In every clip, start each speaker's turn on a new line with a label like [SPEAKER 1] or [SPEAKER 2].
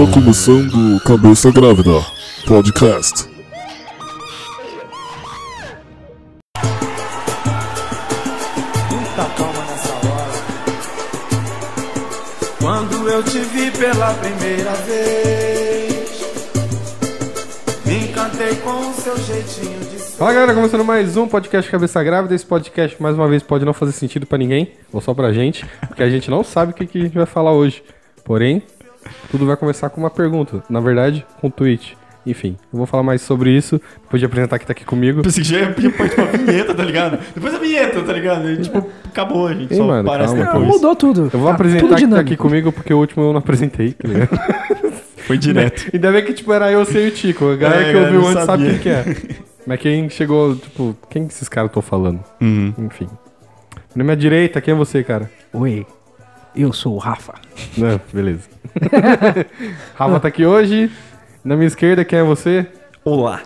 [SPEAKER 1] Está começando Cabeça Grávida Podcast.
[SPEAKER 2] muita calma nessa hora. Quando eu te vi pela primeira vez, me encantei com o seu jeitinho de ser.
[SPEAKER 3] Fala galera, começando mais um podcast Cabeça Grávida. Esse podcast, mais uma vez, pode não fazer sentido pra ninguém, ou só pra gente, porque a gente não sabe o que, que a gente vai falar hoje. Porém, tudo vai começar com uma pergunta. Na verdade, com um tweet. Enfim, eu vou falar mais sobre isso. Depois de apresentar quem tá aqui comigo.
[SPEAKER 4] Pensei que já ia pedir parte pra vinheta, tá ligado? Depois a vinheta, tá ligado? E, tipo, acabou, a gente
[SPEAKER 3] Ei,
[SPEAKER 4] só
[SPEAKER 3] mano,
[SPEAKER 4] parece
[SPEAKER 3] calma.
[SPEAKER 4] depois.
[SPEAKER 5] Mudou tudo.
[SPEAKER 3] Eu vou
[SPEAKER 5] Tá
[SPEAKER 3] apresentar quem tá aqui comigo, porque o último eu não apresentei, tá ligado?
[SPEAKER 4] Foi direto.
[SPEAKER 3] Ainda bem que, tipo, era eu sem o Tico. A galera
[SPEAKER 4] É,
[SPEAKER 3] que
[SPEAKER 4] a
[SPEAKER 3] ouviu antes sabe quem que é. Mas quem chegou, tipo, quem que esses caras estão falando?
[SPEAKER 4] Uhum.
[SPEAKER 3] Enfim. Na minha direita, quem é você, cara?
[SPEAKER 5] Oi, eu sou o Rafa.
[SPEAKER 3] Não, beleza. Rafa tá aqui hoje. Na minha esquerda, quem é você?
[SPEAKER 4] Olá,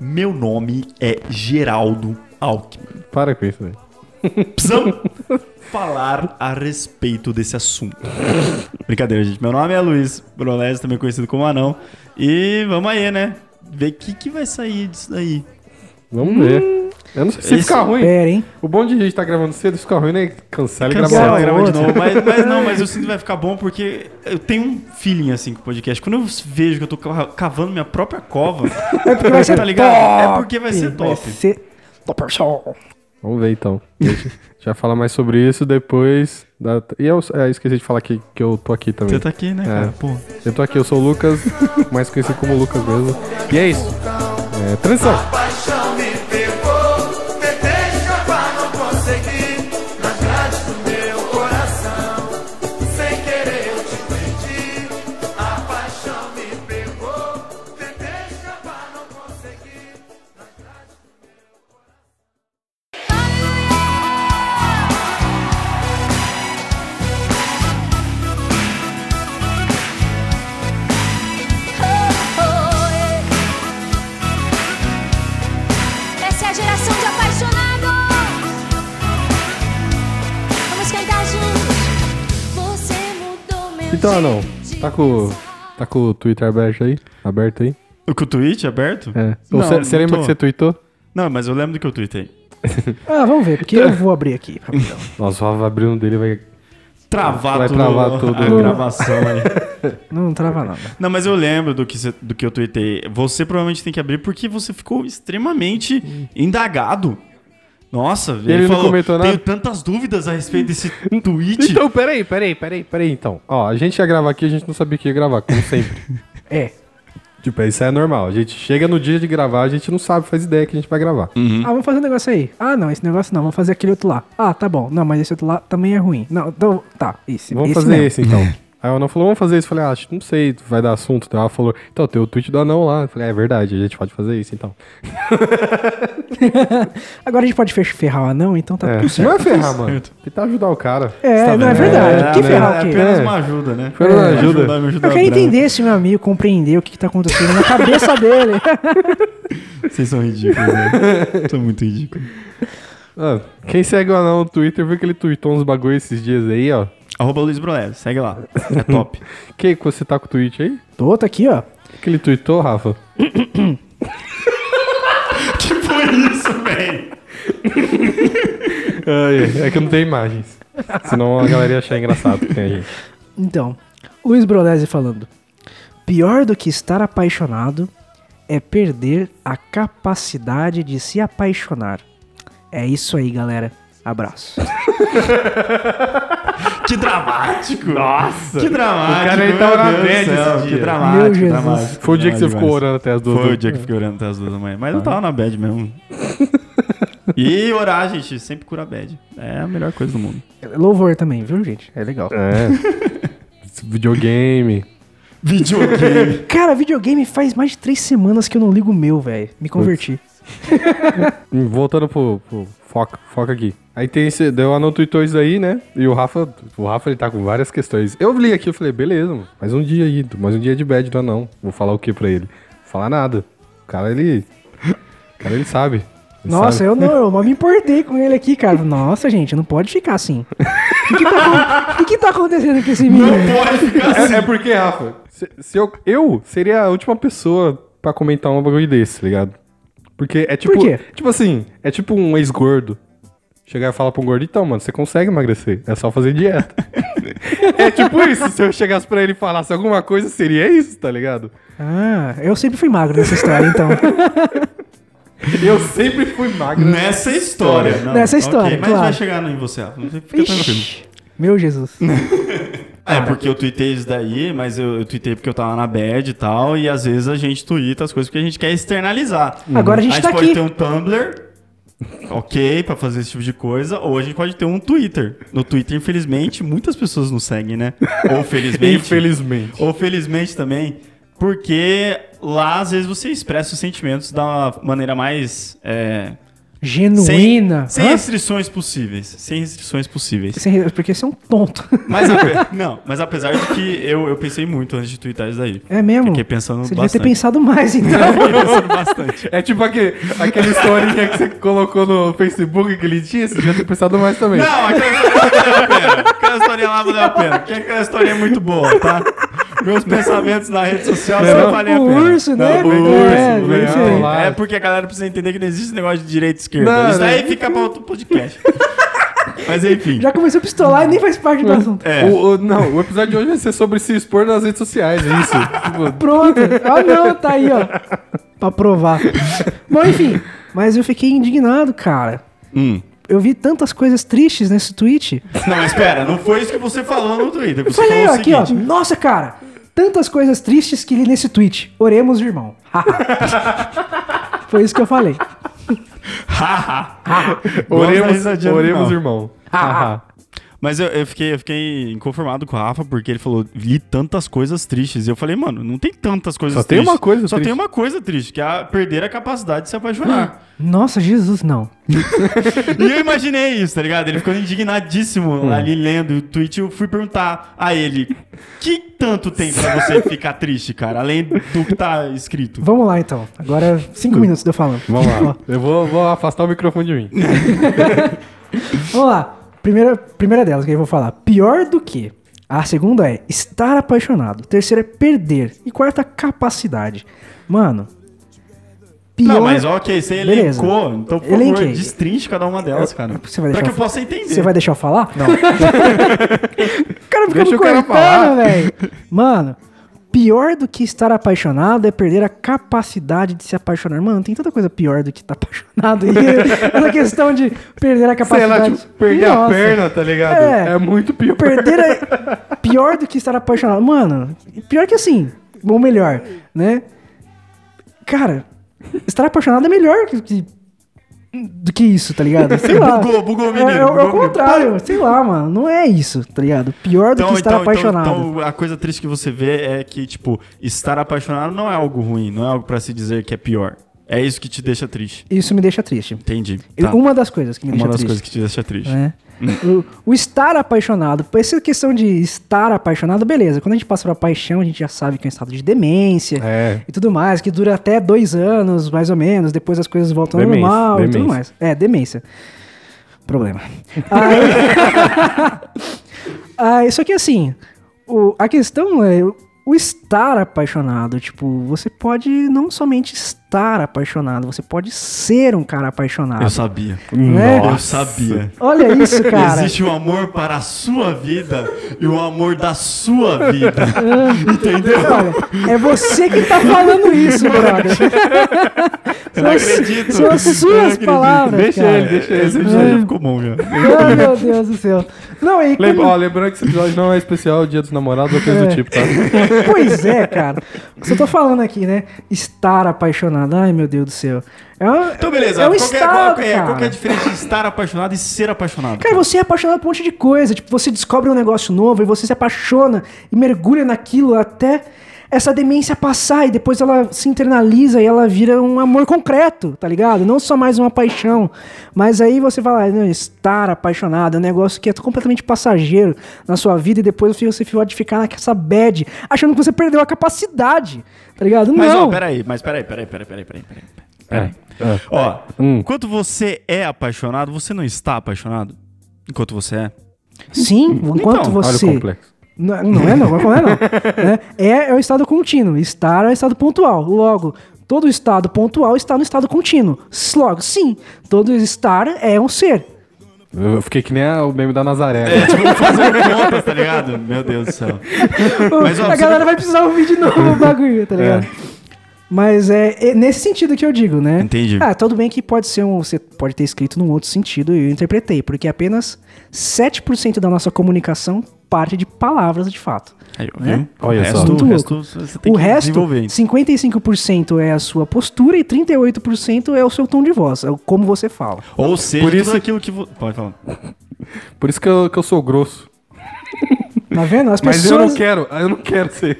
[SPEAKER 4] meu nome é Geraldo Alckmin.
[SPEAKER 3] Para com isso, velho.
[SPEAKER 4] Precisamos falar a respeito desse assunto. Brincadeira, gente. Meu nome é Luiz Brolés, também conhecido como Anão. E vamos aí, né? Ver o que, que vai sair disso daí.
[SPEAKER 3] Vamos ver. Eu não sei se ficar ruim.
[SPEAKER 5] Pera, hein?
[SPEAKER 3] O bom de a gente tá gravando cedo, se ficar ruim, né? Cancela e
[SPEAKER 4] Cancela,
[SPEAKER 3] grava
[SPEAKER 4] grava
[SPEAKER 3] outro.
[SPEAKER 4] de novo. Mas, mas não, mas eu sinto que vai ficar bom porque eu tenho um feeling assim com o podcast. Quando eu vejo que eu tô ca- cavando minha própria cova,
[SPEAKER 5] É porque vai ser
[SPEAKER 4] Tá ligado?
[SPEAKER 5] top.
[SPEAKER 4] É porque vai ser top.
[SPEAKER 5] Vai ser top show.
[SPEAKER 3] Vamos ver então. A gente já falar mais sobre isso depois. Da... E eu é, esqueci de falar que, que eu tô aqui também.
[SPEAKER 4] você tá aqui, né, cara? Pô.
[SPEAKER 3] Eu tô aqui, eu sou o Lucas, mais conhecido como Lucas mesmo. E é isso. É, transição. Então, não. Tá com, tá com o Twitter aberto aí? Aberto aí?
[SPEAKER 4] Com o tweet aberto?
[SPEAKER 3] É.
[SPEAKER 4] Não,
[SPEAKER 3] Você você
[SPEAKER 4] não
[SPEAKER 3] lembra
[SPEAKER 4] tô.
[SPEAKER 3] que você tweetou?
[SPEAKER 4] Não, mas eu lembro do que eu tweetei.
[SPEAKER 5] Ah, vamos ver, porque eu vou abrir aqui. rapidão.
[SPEAKER 3] Nossa, o Rafa abrindo dele vai.
[SPEAKER 4] Travar
[SPEAKER 3] Vai
[SPEAKER 4] tudo,
[SPEAKER 3] travar tudo.
[SPEAKER 4] a gravação aí.
[SPEAKER 5] Não trava nada.
[SPEAKER 4] Não, mas eu lembro do que, você- do que eu tweetei. Você provavelmente tem que abrir porque você ficou extremamente indagado. Nossa, ele,
[SPEAKER 3] ele não
[SPEAKER 4] falou,
[SPEAKER 3] comentou nada?
[SPEAKER 4] tenho tantas dúvidas a respeito desse tweet.
[SPEAKER 3] Então, peraí, peraí, peraí, peraí, então. Ó, a gente ia gravar aqui, a gente não sabia que ia gravar, como sempre.
[SPEAKER 5] É.
[SPEAKER 3] tipo, isso é normal. A gente chega no dia de gravar, a gente não sabe, faz ideia que a gente vai gravar.
[SPEAKER 5] Ah, vamos fazer um negócio aí. Ah, não, esse negócio não. Vamos fazer aquele outro lá. Ah, tá bom. Não, mas esse outro lá também é ruim. Não, então, tá. Esse,
[SPEAKER 3] Vamos
[SPEAKER 5] esse
[SPEAKER 3] fazer
[SPEAKER 5] mesmo.
[SPEAKER 3] esse então. Aí o anão falou, vamos fazer isso. Eu falei, ah, acho que não sei, vai dar assunto. Então ela falou, então tem o tweet do anão lá. Eu falei, é verdade, a gente pode fazer isso então.
[SPEAKER 5] Agora a gente pode fer- ferrar o anão, então tá
[SPEAKER 3] É.
[SPEAKER 5] tudo certo.
[SPEAKER 3] Não é ferrar, mano. Tentar ajudar o cara.
[SPEAKER 5] É,
[SPEAKER 4] Tá
[SPEAKER 5] não é verdade. que
[SPEAKER 3] né?
[SPEAKER 5] ferrar
[SPEAKER 4] é
[SPEAKER 5] o quê?
[SPEAKER 4] apenas
[SPEAKER 3] É.
[SPEAKER 4] uma ajuda, né?
[SPEAKER 3] Foi uma
[SPEAKER 4] Me
[SPEAKER 3] ajuda.
[SPEAKER 4] me ajuda
[SPEAKER 5] Eu quero entender esse meu amigo, compreender o que, que tá acontecendo na cabeça dele.
[SPEAKER 4] Vocês são ridículos, né? São muito ridículos.
[SPEAKER 3] Ah, quem segue o anão no Twitter viu que ele tweetou uns bagulho esses dias aí, ó.
[SPEAKER 4] Arroba Luiz Brolev, segue lá. É top.
[SPEAKER 3] Que você tá com o tweet aí?
[SPEAKER 5] Tô, tá aqui, ó.
[SPEAKER 3] O que ele tweetou, Rafa?
[SPEAKER 4] que foi isso, velho?
[SPEAKER 3] Ai, é que não tem imagens. Senão a galera ia achar engraçado que tem a gente.
[SPEAKER 5] Então, Luiz Brodese falando. Pior do que estar apaixonado é perder a capacidade de se apaixonar. É isso aí, galera. Abraço.
[SPEAKER 4] Que dramático. Nossa. Que dramático.
[SPEAKER 3] O cara, ele
[SPEAKER 4] meu
[SPEAKER 3] tava na bad
[SPEAKER 4] céu,
[SPEAKER 3] esse
[SPEAKER 4] Que
[SPEAKER 3] dia.
[SPEAKER 4] dramático,
[SPEAKER 5] Meu Jesus.
[SPEAKER 4] dramático.
[SPEAKER 3] Foi o dia que você ficou orando até as duas
[SPEAKER 4] Foi
[SPEAKER 3] da-
[SPEAKER 4] o dia que eu fiquei orando até as duas da manhã. Mas eu tava na bad mesmo. E orar, gente, sempre cura bad. É a melhor coisa do mundo.
[SPEAKER 5] Louvor também, viu, gente? É legal.
[SPEAKER 3] É. Videogame.
[SPEAKER 4] Videogame.
[SPEAKER 5] Cara, videogame faz mais de três semanas que eu não ligo o meu, velho. Me converti.
[SPEAKER 3] Hum, Voltando pro, pro foca, foca aqui. Aí tem esse, deu a tweetou isso aí, né? E o Rafa, o Rafa ele tá com várias questões. Eu li aqui, eu falei, beleza, mano. Mais um dia aí, mais um dia de bad do anão. Vou falar o que pra ele? Vou falar nada. O cara, ele. O cara, ele sabe.
[SPEAKER 5] Nossa, eu não, eu não me importei com ele aqui, cara. Nossa, gente, não pode ficar assim. O que, que, tá, o que que tá acontecendo com esse menino?
[SPEAKER 4] Pode ficar assim.
[SPEAKER 3] É, é porque, Rafa, se, se eu, eu seria a última pessoa pra comentar um bagulho desse, tá ligado? Porque é tipo.
[SPEAKER 5] Por quê?
[SPEAKER 3] Tipo assim, é tipo um ex-gordo. Chegar e falar pra um gordo, então, mano, você consegue emagrecer. É só fazer dieta. é tipo isso. Se eu chegasse pra ele e falasse alguma coisa, seria isso, tá ligado?
[SPEAKER 5] Ah, eu sempre fui magro nessa história, então.
[SPEAKER 3] Eu sempre fui magro.
[SPEAKER 4] Nessa história. Não,
[SPEAKER 5] Nessa história,
[SPEAKER 4] ok, mas
[SPEAKER 5] claro.
[SPEAKER 4] vai chegar em você. Fica tranquilo.
[SPEAKER 5] Meu Jesus.
[SPEAKER 4] É, porque eu tuitei isso daí, mas eu, eu tuitei porque eu tava na bad e tal, e às vezes a gente tuita as coisas que a gente quer externalizar.
[SPEAKER 5] Agora a gente tá
[SPEAKER 4] pode
[SPEAKER 5] aqui.
[SPEAKER 4] ter um Tumblr, ok, pra fazer esse tipo de coisa, ou a gente pode ter um Twitter. No Twitter, infelizmente, muitas pessoas nos seguem, né? Ou felizmente.
[SPEAKER 3] Infelizmente.
[SPEAKER 4] Ou felizmente também, porque lá às vezes você expressa os sentimentos da maneira mais. é,
[SPEAKER 5] Genuína.
[SPEAKER 4] Sem, sem restrições possíveis. Sem restrições possíveis.
[SPEAKER 5] Sem- Porque você é um tonto.
[SPEAKER 4] Mas, ape- não, mas apesar de que eu, eu pensei muito antes de twittar isso daí.
[SPEAKER 5] É mesmo?
[SPEAKER 4] Fiquei pensando
[SPEAKER 5] Você devia
[SPEAKER 4] bastante.
[SPEAKER 5] ter pensado mais, então.
[SPEAKER 4] Fiquei pensando bastante.
[SPEAKER 3] É tipo aquele, aquela historinha que você colocou no Facebook aquele dia, você devia ter pensado mais também.
[SPEAKER 4] Não, aquela historinha valeu a pena. Aquela historinha lá valeu a pena. Porque aquela historinha é muito boa, tá? Meus pensamentos na rede social só valem a
[SPEAKER 5] o
[SPEAKER 4] pena.
[SPEAKER 5] urso, né?
[SPEAKER 4] Não, o
[SPEAKER 5] É,
[SPEAKER 4] urso,
[SPEAKER 5] é aí.
[SPEAKER 3] lá.
[SPEAKER 4] É porque a galera precisa entender que não existe negócio de direita e esquerda.
[SPEAKER 3] Não,
[SPEAKER 4] Isso daí
[SPEAKER 3] né?
[SPEAKER 4] fica pra outro podcast. Mas enfim.
[SPEAKER 5] Já começou a pistolar e nem faz parte do assunto.
[SPEAKER 4] É.
[SPEAKER 3] O, o- não, o episódio de hoje vai ser sobre se expor nas redes sociais, é isso.
[SPEAKER 5] Pronto. Ah, não, tá aí, ó. Pra provar. Bom, enfim. Mas eu fiquei indignado, cara.
[SPEAKER 4] Hum.
[SPEAKER 5] Eu vi tantas coisas tristes nesse tweet.
[SPEAKER 4] Não, mas espera, não foi isso que você falou no Twitter. Você
[SPEAKER 5] Falei,
[SPEAKER 4] falou
[SPEAKER 5] ó,
[SPEAKER 4] o
[SPEAKER 5] aqui, ó. Nossa, cara. Tantas coisas tristes que li nesse tweet. Oremos, irmão. Foi isso que eu falei.
[SPEAKER 3] Oremos, oremos irmão.
[SPEAKER 4] Mas eu, eu fiquei, eu fiquei inconformado com o Rafa, porque ele falou, li tantas coisas tristes. E eu falei, mano, não tem tantas coisas
[SPEAKER 3] Só tem
[SPEAKER 4] tristes.
[SPEAKER 3] uma coisa
[SPEAKER 4] Só
[SPEAKER 3] triste.
[SPEAKER 4] tem uma coisa triste, que é a perder a capacidade de se apaixonar.
[SPEAKER 5] Nossa, Jesus, não.
[SPEAKER 4] e eu imaginei isso, tá ligado? Ele ficou indignadíssimo
[SPEAKER 3] Hum.
[SPEAKER 4] ali lendo o tweet. Eu fui perguntar a ele, que tanto tem pra você ficar triste, cara? Além do que tá escrito.
[SPEAKER 5] Vamos lá, então. Agora, cinco minutos de eu falando.
[SPEAKER 3] Vamos lá. Eu vou, vou afastar o microfone de mim.
[SPEAKER 5] Vamos lá. Primeira, primeira delas que eu vou falar. Pior do que. A segunda é estar apaixonado. Terceira é perder. E quarta, capacidade. Mano. Pior...
[SPEAKER 4] Não, mas ok, você
[SPEAKER 5] Beleza.
[SPEAKER 4] elencou. Então, por
[SPEAKER 5] Elenquei.
[SPEAKER 4] favor, destrinche cada uma delas, cara.
[SPEAKER 5] Você vai
[SPEAKER 4] pra que eu
[SPEAKER 5] eu
[SPEAKER 4] possa entender.
[SPEAKER 5] Você vai deixar eu falar? Não. o cara fica
[SPEAKER 3] Deixa
[SPEAKER 5] me cortando, velho. Mano, pior do que estar apaixonado é perder a capacidade de se apaixonar. Mano, tem tanta coisa pior do que estar apaixonado. E essa questão de perder a
[SPEAKER 3] Sei
[SPEAKER 5] capacidade.
[SPEAKER 3] lá, tipo, perder a
[SPEAKER 5] Nossa.
[SPEAKER 3] perna, tá ligado?
[SPEAKER 5] É.
[SPEAKER 3] É, muito pior.
[SPEAKER 5] Perder a... Pior do que estar apaixonado. Mano, pior que assim. Ou melhor, né? Cara, estar apaixonado é melhor que, que- do que isso, tá ligado? Sei lá.
[SPEAKER 4] Bugou, bugou o menino,
[SPEAKER 5] É, é, o- é
[SPEAKER 4] bugou
[SPEAKER 5] o
[SPEAKER 4] menino.
[SPEAKER 5] contrário, sei lá, mano. Não é isso, tá ligado? Pior do que estar apaixonado.
[SPEAKER 4] então, a coisa triste que você vê é que, tipo, estar apaixonado não é algo ruim, não é algo pra se dizer que é pior. É isso que te deixa triste.
[SPEAKER 5] Isso me deixa triste.
[SPEAKER 4] Entendi. Tá.
[SPEAKER 5] Uma das coisas que me
[SPEAKER 4] Uma
[SPEAKER 5] deixa
[SPEAKER 4] das
[SPEAKER 5] triste.
[SPEAKER 4] coisas que te deixa triste.
[SPEAKER 5] né? o, o estar apaixonado. Essa questão de estar apaixonado, beleza. Quando a gente passa pra paixão, a gente já sabe que é um estado de demência
[SPEAKER 3] É.
[SPEAKER 5] e tudo mais, que dura até dois anos, mais ou menos. Depois as coisas voltam ao
[SPEAKER 3] Demência,
[SPEAKER 5] normal e tudo
[SPEAKER 3] demência.
[SPEAKER 5] mais. É, demência. Problema. Aí, Aí, só que assim, o- a questão é o estar apaixonado. Tipo, você pode não somente estar apaixonado, você pode ser um cara apaixonado.
[SPEAKER 4] Eu sabia.
[SPEAKER 5] Né?
[SPEAKER 4] Eu sabia.
[SPEAKER 5] Olha isso, cara.
[SPEAKER 4] Existe um amor para a sua vida e o amor da sua vida. Entendeu?
[SPEAKER 5] Olha, é você que tá falando isso, brother.
[SPEAKER 4] Eu não acredito.
[SPEAKER 5] São as
[SPEAKER 4] Eu
[SPEAKER 5] suas
[SPEAKER 4] acredito.
[SPEAKER 5] palavras,
[SPEAKER 3] Deixa
[SPEAKER 5] cara.
[SPEAKER 3] ele, deixa
[SPEAKER 4] Esse
[SPEAKER 3] ele.
[SPEAKER 4] episódio já ficou bom já.
[SPEAKER 5] Oh, meu Deus do céu. Não, e
[SPEAKER 3] Lembra,
[SPEAKER 5] quando-
[SPEAKER 3] ó, lembrando que esse episódio não é especial Dia dos Namorados ou coisa
[SPEAKER 5] É.
[SPEAKER 3] do tipo, tá?
[SPEAKER 5] Pois é, cara. Você tô falando aqui, né? Estar apaixonado. Ai, meu Deus do céu. É um,
[SPEAKER 4] Então, beleza.
[SPEAKER 5] É um
[SPEAKER 4] qual, que é,
[SPEAKER 5] estado,
[SPEAKER 4] qual, é, qual é a diferença de estar apaixonado e ser apaixonado?
[SPEAKER 5] Cara, você é apaixonado por um monte de coisa. Tipo, você descobre um negócio novo e você se apaixona e mergulha naquilo até essa demência passar e depois ela se internaliza e ela vira um amor concreto, tá ligado? Não só mais uma paixão. Mas aí você fala, ah, não, estar apaixonado é um negócio que é completamente passageiro na sua vida e depois você pode ficar nessa bad, achando que você perdeu a capacidade, tá ligado?
[SPEAKER 4] Mas,
[SPEAKER 5] não.
[SPEAKER 4] ó, peraí, mas peraí, peraí, peraí, peraí, peraí, peraí. peraí. Ó,
[SPEAKER 3] Hum.
[SPEAKER 4] enquanto você é apaixonado, você não está apaixonado? Enquanto você é?
[SPEAKER 5] Sim, enquanto
[SPEAKER 4] Então,
[SPEAKER 3] Olha o
[SPEAKER 5] você.
[SPEAKER 3] complexo.
[SPEAKER 5] Não, não é não, não é não. né? É, é o estado contínuo. Estar é o estado pontual. Logo, todo estado pontual está no estado contínuo. Logo, sim, todo estar é um ser.
[SPEAKER 3] Eu fiquei que nem a- o meme da Nazaré.
[SPEAKER 4] É,
[SPEAKER 3] né?
[SPEAKER 4] tipo, fazer contas, tá ligado? Meu Deus do céu. Mas, ó,
[SPEAKER 5] a galera vai precisar ouvir de novo o bagulho, tá ligado? Mas é, é nesse sentido que eu digo, né?
[SPEAKER 4] Entendi.
[SPEAKER 5] Ah, tudo bem que pode ser um. Você pode ter escrito num outro sentido e eu interpretei, porque apenas 7% da nossa comunicação parte de palavras de fato.
[SPEAKER 4] Aí,
[SPEAKER 5] Né?
[SPEAKER 3] Olha
[SPEAKER 4] o
[SPEAKER 3] só.
[SPEAKER 4] resto,
[SPEAKER 5] Muito
[SPEAKER 4] o resto você tem
[SPEAKER 5] o
[SPEAKER 4] que
[SPEAKER 5] resto,
[SPEAKER 4] desenvolver. ainda.
[SPEAKER 5] 55% é a sua postura e 38% é o seu tom de voz, é o como você fala.
[SPEAKER 4] Ou seja,
[SPEAKER 3] Por isso-
[SPEAKER 4] tudo aquilo que... Vo... Pode falar.
[SPEAKER 3] Por isso que eu, que eu sou grosso.
[SPEAKER 5] Tá vendo? As
[SPEAKER 3] Mas eu
[SPEAKER 5] pessoas.
[SPEAKER 3] não quero, eu não quero ser.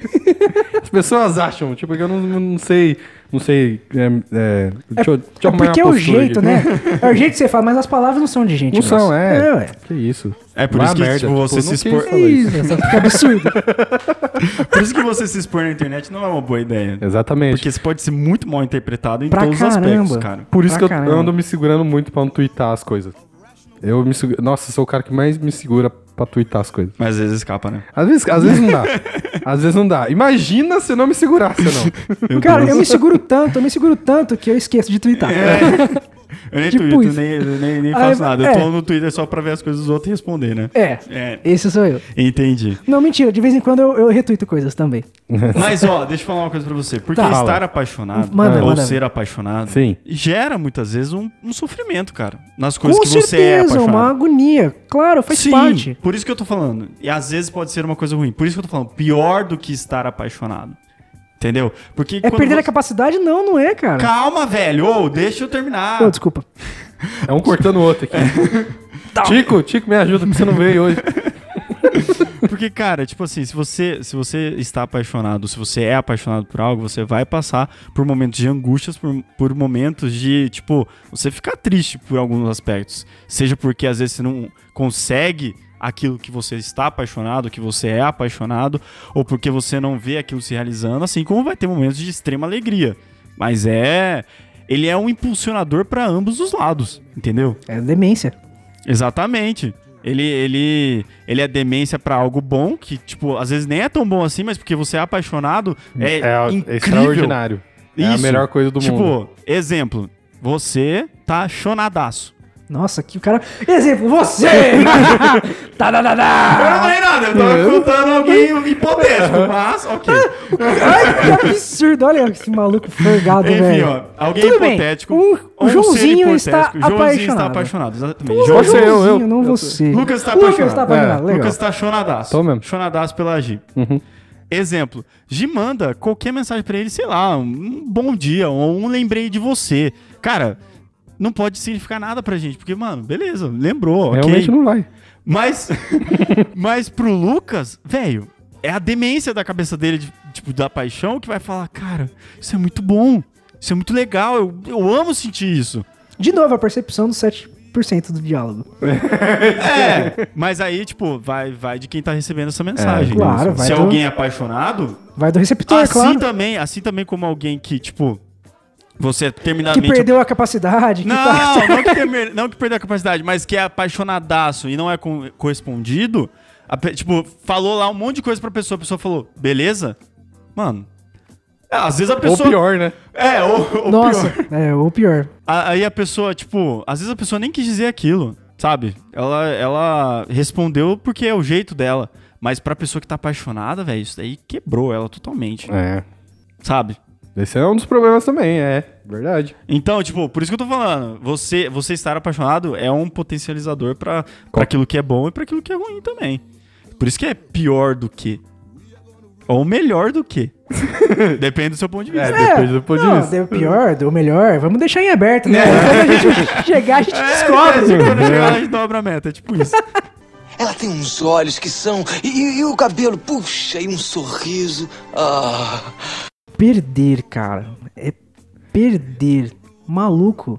[SPEAKER 3] As pessoas acham, tipo, que eu não, não sei. Não sei. É, é, deixa eu, deixa eu
[SPEAKER 5] É porque é o jeito,
[SPEAKER 3] aqui.
[SPEAKER 5] né? É o jeito que você fala, mas as palavras não são de gente.
[SPEAKER 3] Não são,
[SPEAKER 5] grossa.
[SPEAKER 3] é.
[SPEAKER 5] É, ué.
[SPEAKER 3] Que isso.
[SPEAKER 4] É por
[SPEAKER 3] Vá
[SPEAKER 4] isso que,
[SPEAKER 3] merda,
[SPEAKER 4] tipo, você se expor-
[SPEAKER 5] É isso, essa que absurdo.
[SPEAKER 4] Por isso que você se expor na internet não é uma boa ideia.
[SPEAKER 3] Exatamente.
[SPEAKER 4] Porque você pode ser muito mal interpretado em
[SPEAKER 5] Pra
[SPEAKER 4] todos os aspectos,
[SPEAKER 5] caramba.
[SPEAKER 4] cara.
[SPEAKER 3] Por isso
[SPEAKER 5] Pra
[SPEAKER 3] que eu
[SPEAKER 5] caramba.
[SPEAKER 3] ando me segurando muito pra não twittar as coisas. Eu me seguro. Nossa, sou o cara que mais me segura pra twittar as coisas.
[SPEAKER 4] Mas às vezes escapa, né?
[SPEAKER 3] Às vezes, às vezes não dá. Às vezes não dá. Imagina se eu não me segurasse, não.
[SPEAKER 5] Cara, eu me seguro tanto, eu me seguro tanto que eu esqueço de twittar.
[SPEAKER 4] Eu nem
[SPEAKER 5] Tipo
[SPEAKER 4] tweeto,
[SPEAKER 5] isso.
[SPEAKER 4] nem, nem, nem
[SPEAKER 5] Aí,
[SPEAKER 4] faço nada. Eu
[SPEAKER 5] é.
[SPEAKER 4] tô no Twitter só pra ver as coisas dos outros e responder, né?
[SPEAKER 5] É,
[SPEAKER 4] É,
[SPEAKER 5] esse sou eu.
[SPEAKER 4] entendi.
[SPEAKER 5] Não, mentira, de vez em quando eu, eu retuito coisas também.
[SPEAKER 4] Mas, ó, deixa eu falar uma coisa pra você. Porque
[SPEAKER 5] Tá.
[SPEAKER 4] estar apaixonado,
[SPEAKER 5] Manda,
[SPEAKER 4] ou
[SPEAKER 5] manda.
[SPEAKER 4] ser apaixonado,
[SPEAKER 3] Sim.
[SPEAKER 4] gera muitas vezes um, um sofrimento, cara. Nas coisas
[SPEAKER 5] Com
[SPEAKER 4] que você é
[SPEAKER 5] certeza,
[SPEAKER 4] apaixonado.
[SPEAKER 5] uma agonia. Claro, faz
[SPEAKER 4] Sim,
[SPEAKER 5] parte.
[SPEAKER 4] por isso que eu tô falando. E às vezes pode ser uma coisa ruim. Por isso que eu tô falando. Pior do que estar apaixonado. Entendeu? Porque
[SPEAKER 5] É perder a
[SPEAKER 4] você-
[SPEAKER 5] capacidade? Não, não é, cara.
[SPEAKER 4] Calma, velho. Ô, deixa eu terminar.
[SPEAKER 5] Ô, desculpa.
[SPEAKER 3] É um cortando o outro aqui.
[SPEAKER 5] Tá.
[SPEAKER 3] Tico, Tico, me ajuda, porque você não veio hoje.
[SPEAKER 4] Porque, cara, tipo assim, se você, se você está apaixonado, se você é apaixonado por algo, você vai passar por momentos de angústias, por, por momentos de, tipo, você ficar triste por alguns aspectos. Seja porque às vezes você não consegue aquilo que você está apaixonado, que você é apaixonado, ou porque você não vê aquilo se realizando, assim como vai ter momentos de extrema alegria. Mas é. Ele é um impulsionador para ambos os lados, entendeu?
[SPEAKER 5] É demência.
[SPEAKER 4] Exatamente. Ele, ele, ele é demência pra algo bom, que, tipo, às vezes nem é tão bom assim, mas porque você é apaixonado, é,
[SPEAKER 3] É,
[SPEAKER 4] incrível.
[SPEAKER 3] extraordinário. É a melhor coisa do
[SPEAKER 4] tipo,
[SPEAKER 3] mundo.
[SPEAKER 4] exemplo, você tá chonadaço.
[SPEAKER 5] Nossa, que o cara. Exemplo, você! tá, tá, tá,
[SPEAKER 4] Eu
[SPEAKER 5] tá.
[SPEAKER 4] não falei nada, eu tava contando alguém hipotético, mas, ok.
[SPEAKER 5] Ai, que absurdo. Olha esse maluco forgado,
[SPEAKER 4] Enfim,
[SPEAKER 5] velho.
[SPEAKER 4] ó, alguém
[SPEAKER 5] Tudo bem,
[SPEAKER 4] hipotético.
[SPEAKER 5] o- o
[SPEAKER 4] um
[SPEAKER 5] Joãozinho está.
[SPEAKER 4] Joãozinho está
[SPEAKER 5] apaixonado.
[SPEAKER 4] apaixonado, exatamente.
[SPEAKER 3] Ser eu, eu.
[SPEAKER 5] Não você.
[SPEAKER 4] Lucas tá
[SPEAKER 5] Lucas
[SPEAKER 4] apaixonado.
[SPEAKER 5] tá apaixonado,
[SPEAKER 3] É,
[SPEAKER 5] legal.
[SPEAKER 4] Lucas tá chonadaço.
[SPEAKER 3] Tô mesmo.
[SPEAKER 4] Chonadaço pela Gi. Exemplo, Gi manda qualquer mensagem pra ele, sei lá, um bom dia ou um lembrei de você. Cara, não pode significar nada pra gente, porque, mano, beleza, lembrou.
[SPEAKER 3] Realmente não vai.
[SPEAKER 4] Mas, mas pro Lucas, velho, é a demência da cabeça dele, de- tipo, da paixão, que vai falar, cara, isso é muito bom, isso é muito legal, eu, eu amo sentir isso.
[SPEAKER 5] De novo, a percepção dos 7% do diálogo.
[SPEAKER 4] É, mas aí, tipo, vai, vai de quem tá recebendo essa mensagem.
[SPEAKER 5] É, claro, vai
[SPEAKER 4] Se
[SPEAKER 5] do-
[SPEAKER 4] alguém é apaixonado,
[SPEAKER 5] Vai do receptor,
[SPEAKER 4] assim
[SPEAKER 5] claro.
[SPEAKER 4] também, assim também como alguém que, tipo, você
[SPEAKER 5] Que
[SPEAKER 4] terminamente.
[SPEAKER 5] perdeu a capacidade. Que
[SPEAKER 4] Não,
[SPEAKER 5] tá...
[SPEAKER 4] não, que ter- não que perdeu a capacidade, mas que é apaixonadaço e não é com- correspondido. a tipo, falou lá um monte de coisa pra pessoa, a pessoa falou, beleza? Mano. é, às vezes a
[SPEAKER 3] Ou
[SPEAKER 4] pessoa.
[SPEAKER 3] pior, né?
[SPEAKER 4] É, ou, ou
[SPEAKER 5] Nossa,
[SPEAKER 4] pior.
[SPEAKER 5] é, ou pior.
[SPEAKER 4] A- Aí a pessoa, tipo, às vezes a pessoa nem quis dizer aquilo, sabe? Ela, ela respondeu porque é o jeito dela. Mas pra pessoa que tá apaixonada, velho, isso daí quebrou ela totalmente,
[SPEAKER 3] É.
[SPEAKER 4] sabe?
[SPEAKER 3] Esse é um dos problemas também, é. Verdade.
[SPEAKER 4] Então, tipo, por isso que eu tô falando, você, você estar apaixonado é um potencializador pra, pra aquilo que é bom e pra aquilo que é ruim também. Por isso que é pior do que. Ou melhor do que. Depende do seu ponto de vista.
[SPEAKER 3] É, depende do ponto de
[SPEAKER 5] Não,
[SPEAKER 3] vista.
[SPEAKER 5] deu pior, deu melhor. Vamos deixar em aberto, né? Quando a gente chegar, a gente
[SPEAKER 4] É,
[SPEAKER 5] descobre.
[SPEAKER 4] é, quando chegar, a gente dobra a meta, é tipo isso.
[SPEAKER 6] Ela tem uns olhos que são. E, e- e o cabelo, puxa, e um sorriso. Ah.
[SPEAKER 5] Perder, cara. É perder. Maluco.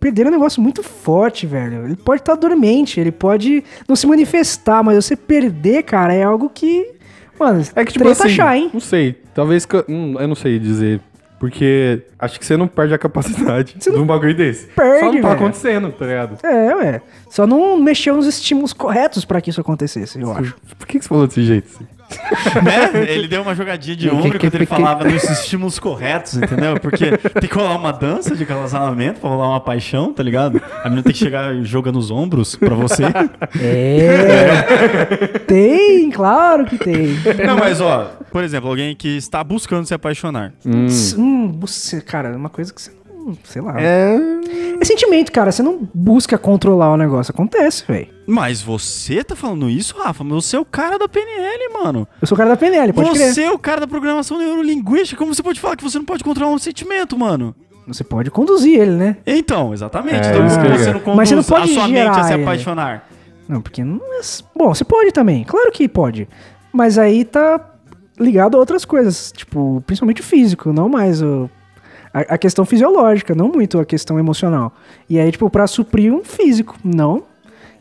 [SPEAKER 5] Perder é um negócio muito forte, velho. Ele pode estar dormente, ele pode não se manifestar, mas você perder, cara, é algo que. Mano,
[SPEAKER 3] É que, tipo assim,
[SPEAKER 5] achar, hein?
[SPEAKER 3] não sei. Talvez que eu, hum, eu não sei dizer Porque acho que você não perde a capacidade de um bagulho desse.
[SPEAKER 5] perde,
[SPEAKER 3] Só não tá acontecendo, tá ligado?
[SPEAKER 5] É, ué. Só não mexeu nos estímulos corretos pra que isso acontecesse, eu acho.
[SPEAKER 3] Por que que você falou desse jeito? assim?
[SPEAKER 4] né? Ele deu uma jogadinha de ombro
[SPEAKER 5] que-
[SPEAKER 4] quando ele falava nos estímulos corretos, entendeu? Porque tem que rolar uma dança de relacionamento pra rolar uma paixão, tá ligado? A menina tem que chegar e joga nos ombros pra você.
[SPEAKER 5] É. tem, claro que tem.
[SPEAKER 4] Não, mas ó, por exemplo, alguém que está buscando se apaixonar.
[SPEAKER 5] Hum, você, cara, é uma coisa que você não. Sei lá.
[SPEAKER 3] É.
[SPEAKER 5] É sentimento, cara. Você não busca controlar o negócio. Acontece, velho.
[SPEAKER 4] Mas você tá falando isso, Rafa? Mas você é o cara da PNL, mano.
[SPEAKER 5] Eu sou o cara da PNL, pode
[SPEAKER 4] você
[SPEAKER 5] crer.
[SPEAKER 4] é o cara da programação neurolinguística. Como você pode falar que você não pode controlar um sentimento, mano?
[SPEAKER 5] Você pode conduzir ele, né?
[SPEAKER 4] Então, exatamente.
[SPEAKER 3] É,
[SPEAKER 4] então, você não conduz
[SPEAKER 5] Mas você não pode
[SPEAKER 4] a sua mente
[SPEAKER 5] gerar
[SPEAKER 4] a se
[SPEAKER 5] ele.
[SPEAKER 4] apaixonar.
[SPEAKER 5] Não, porque não é. Bom, você pode também. Claro que pode. Mas aí tá ligado a outras coisas. Tipo, principalmente o físico, não mais o. A, a questão fisiológica, não muito a questão emocional. E aí, tipo, pra suprir um físico, não.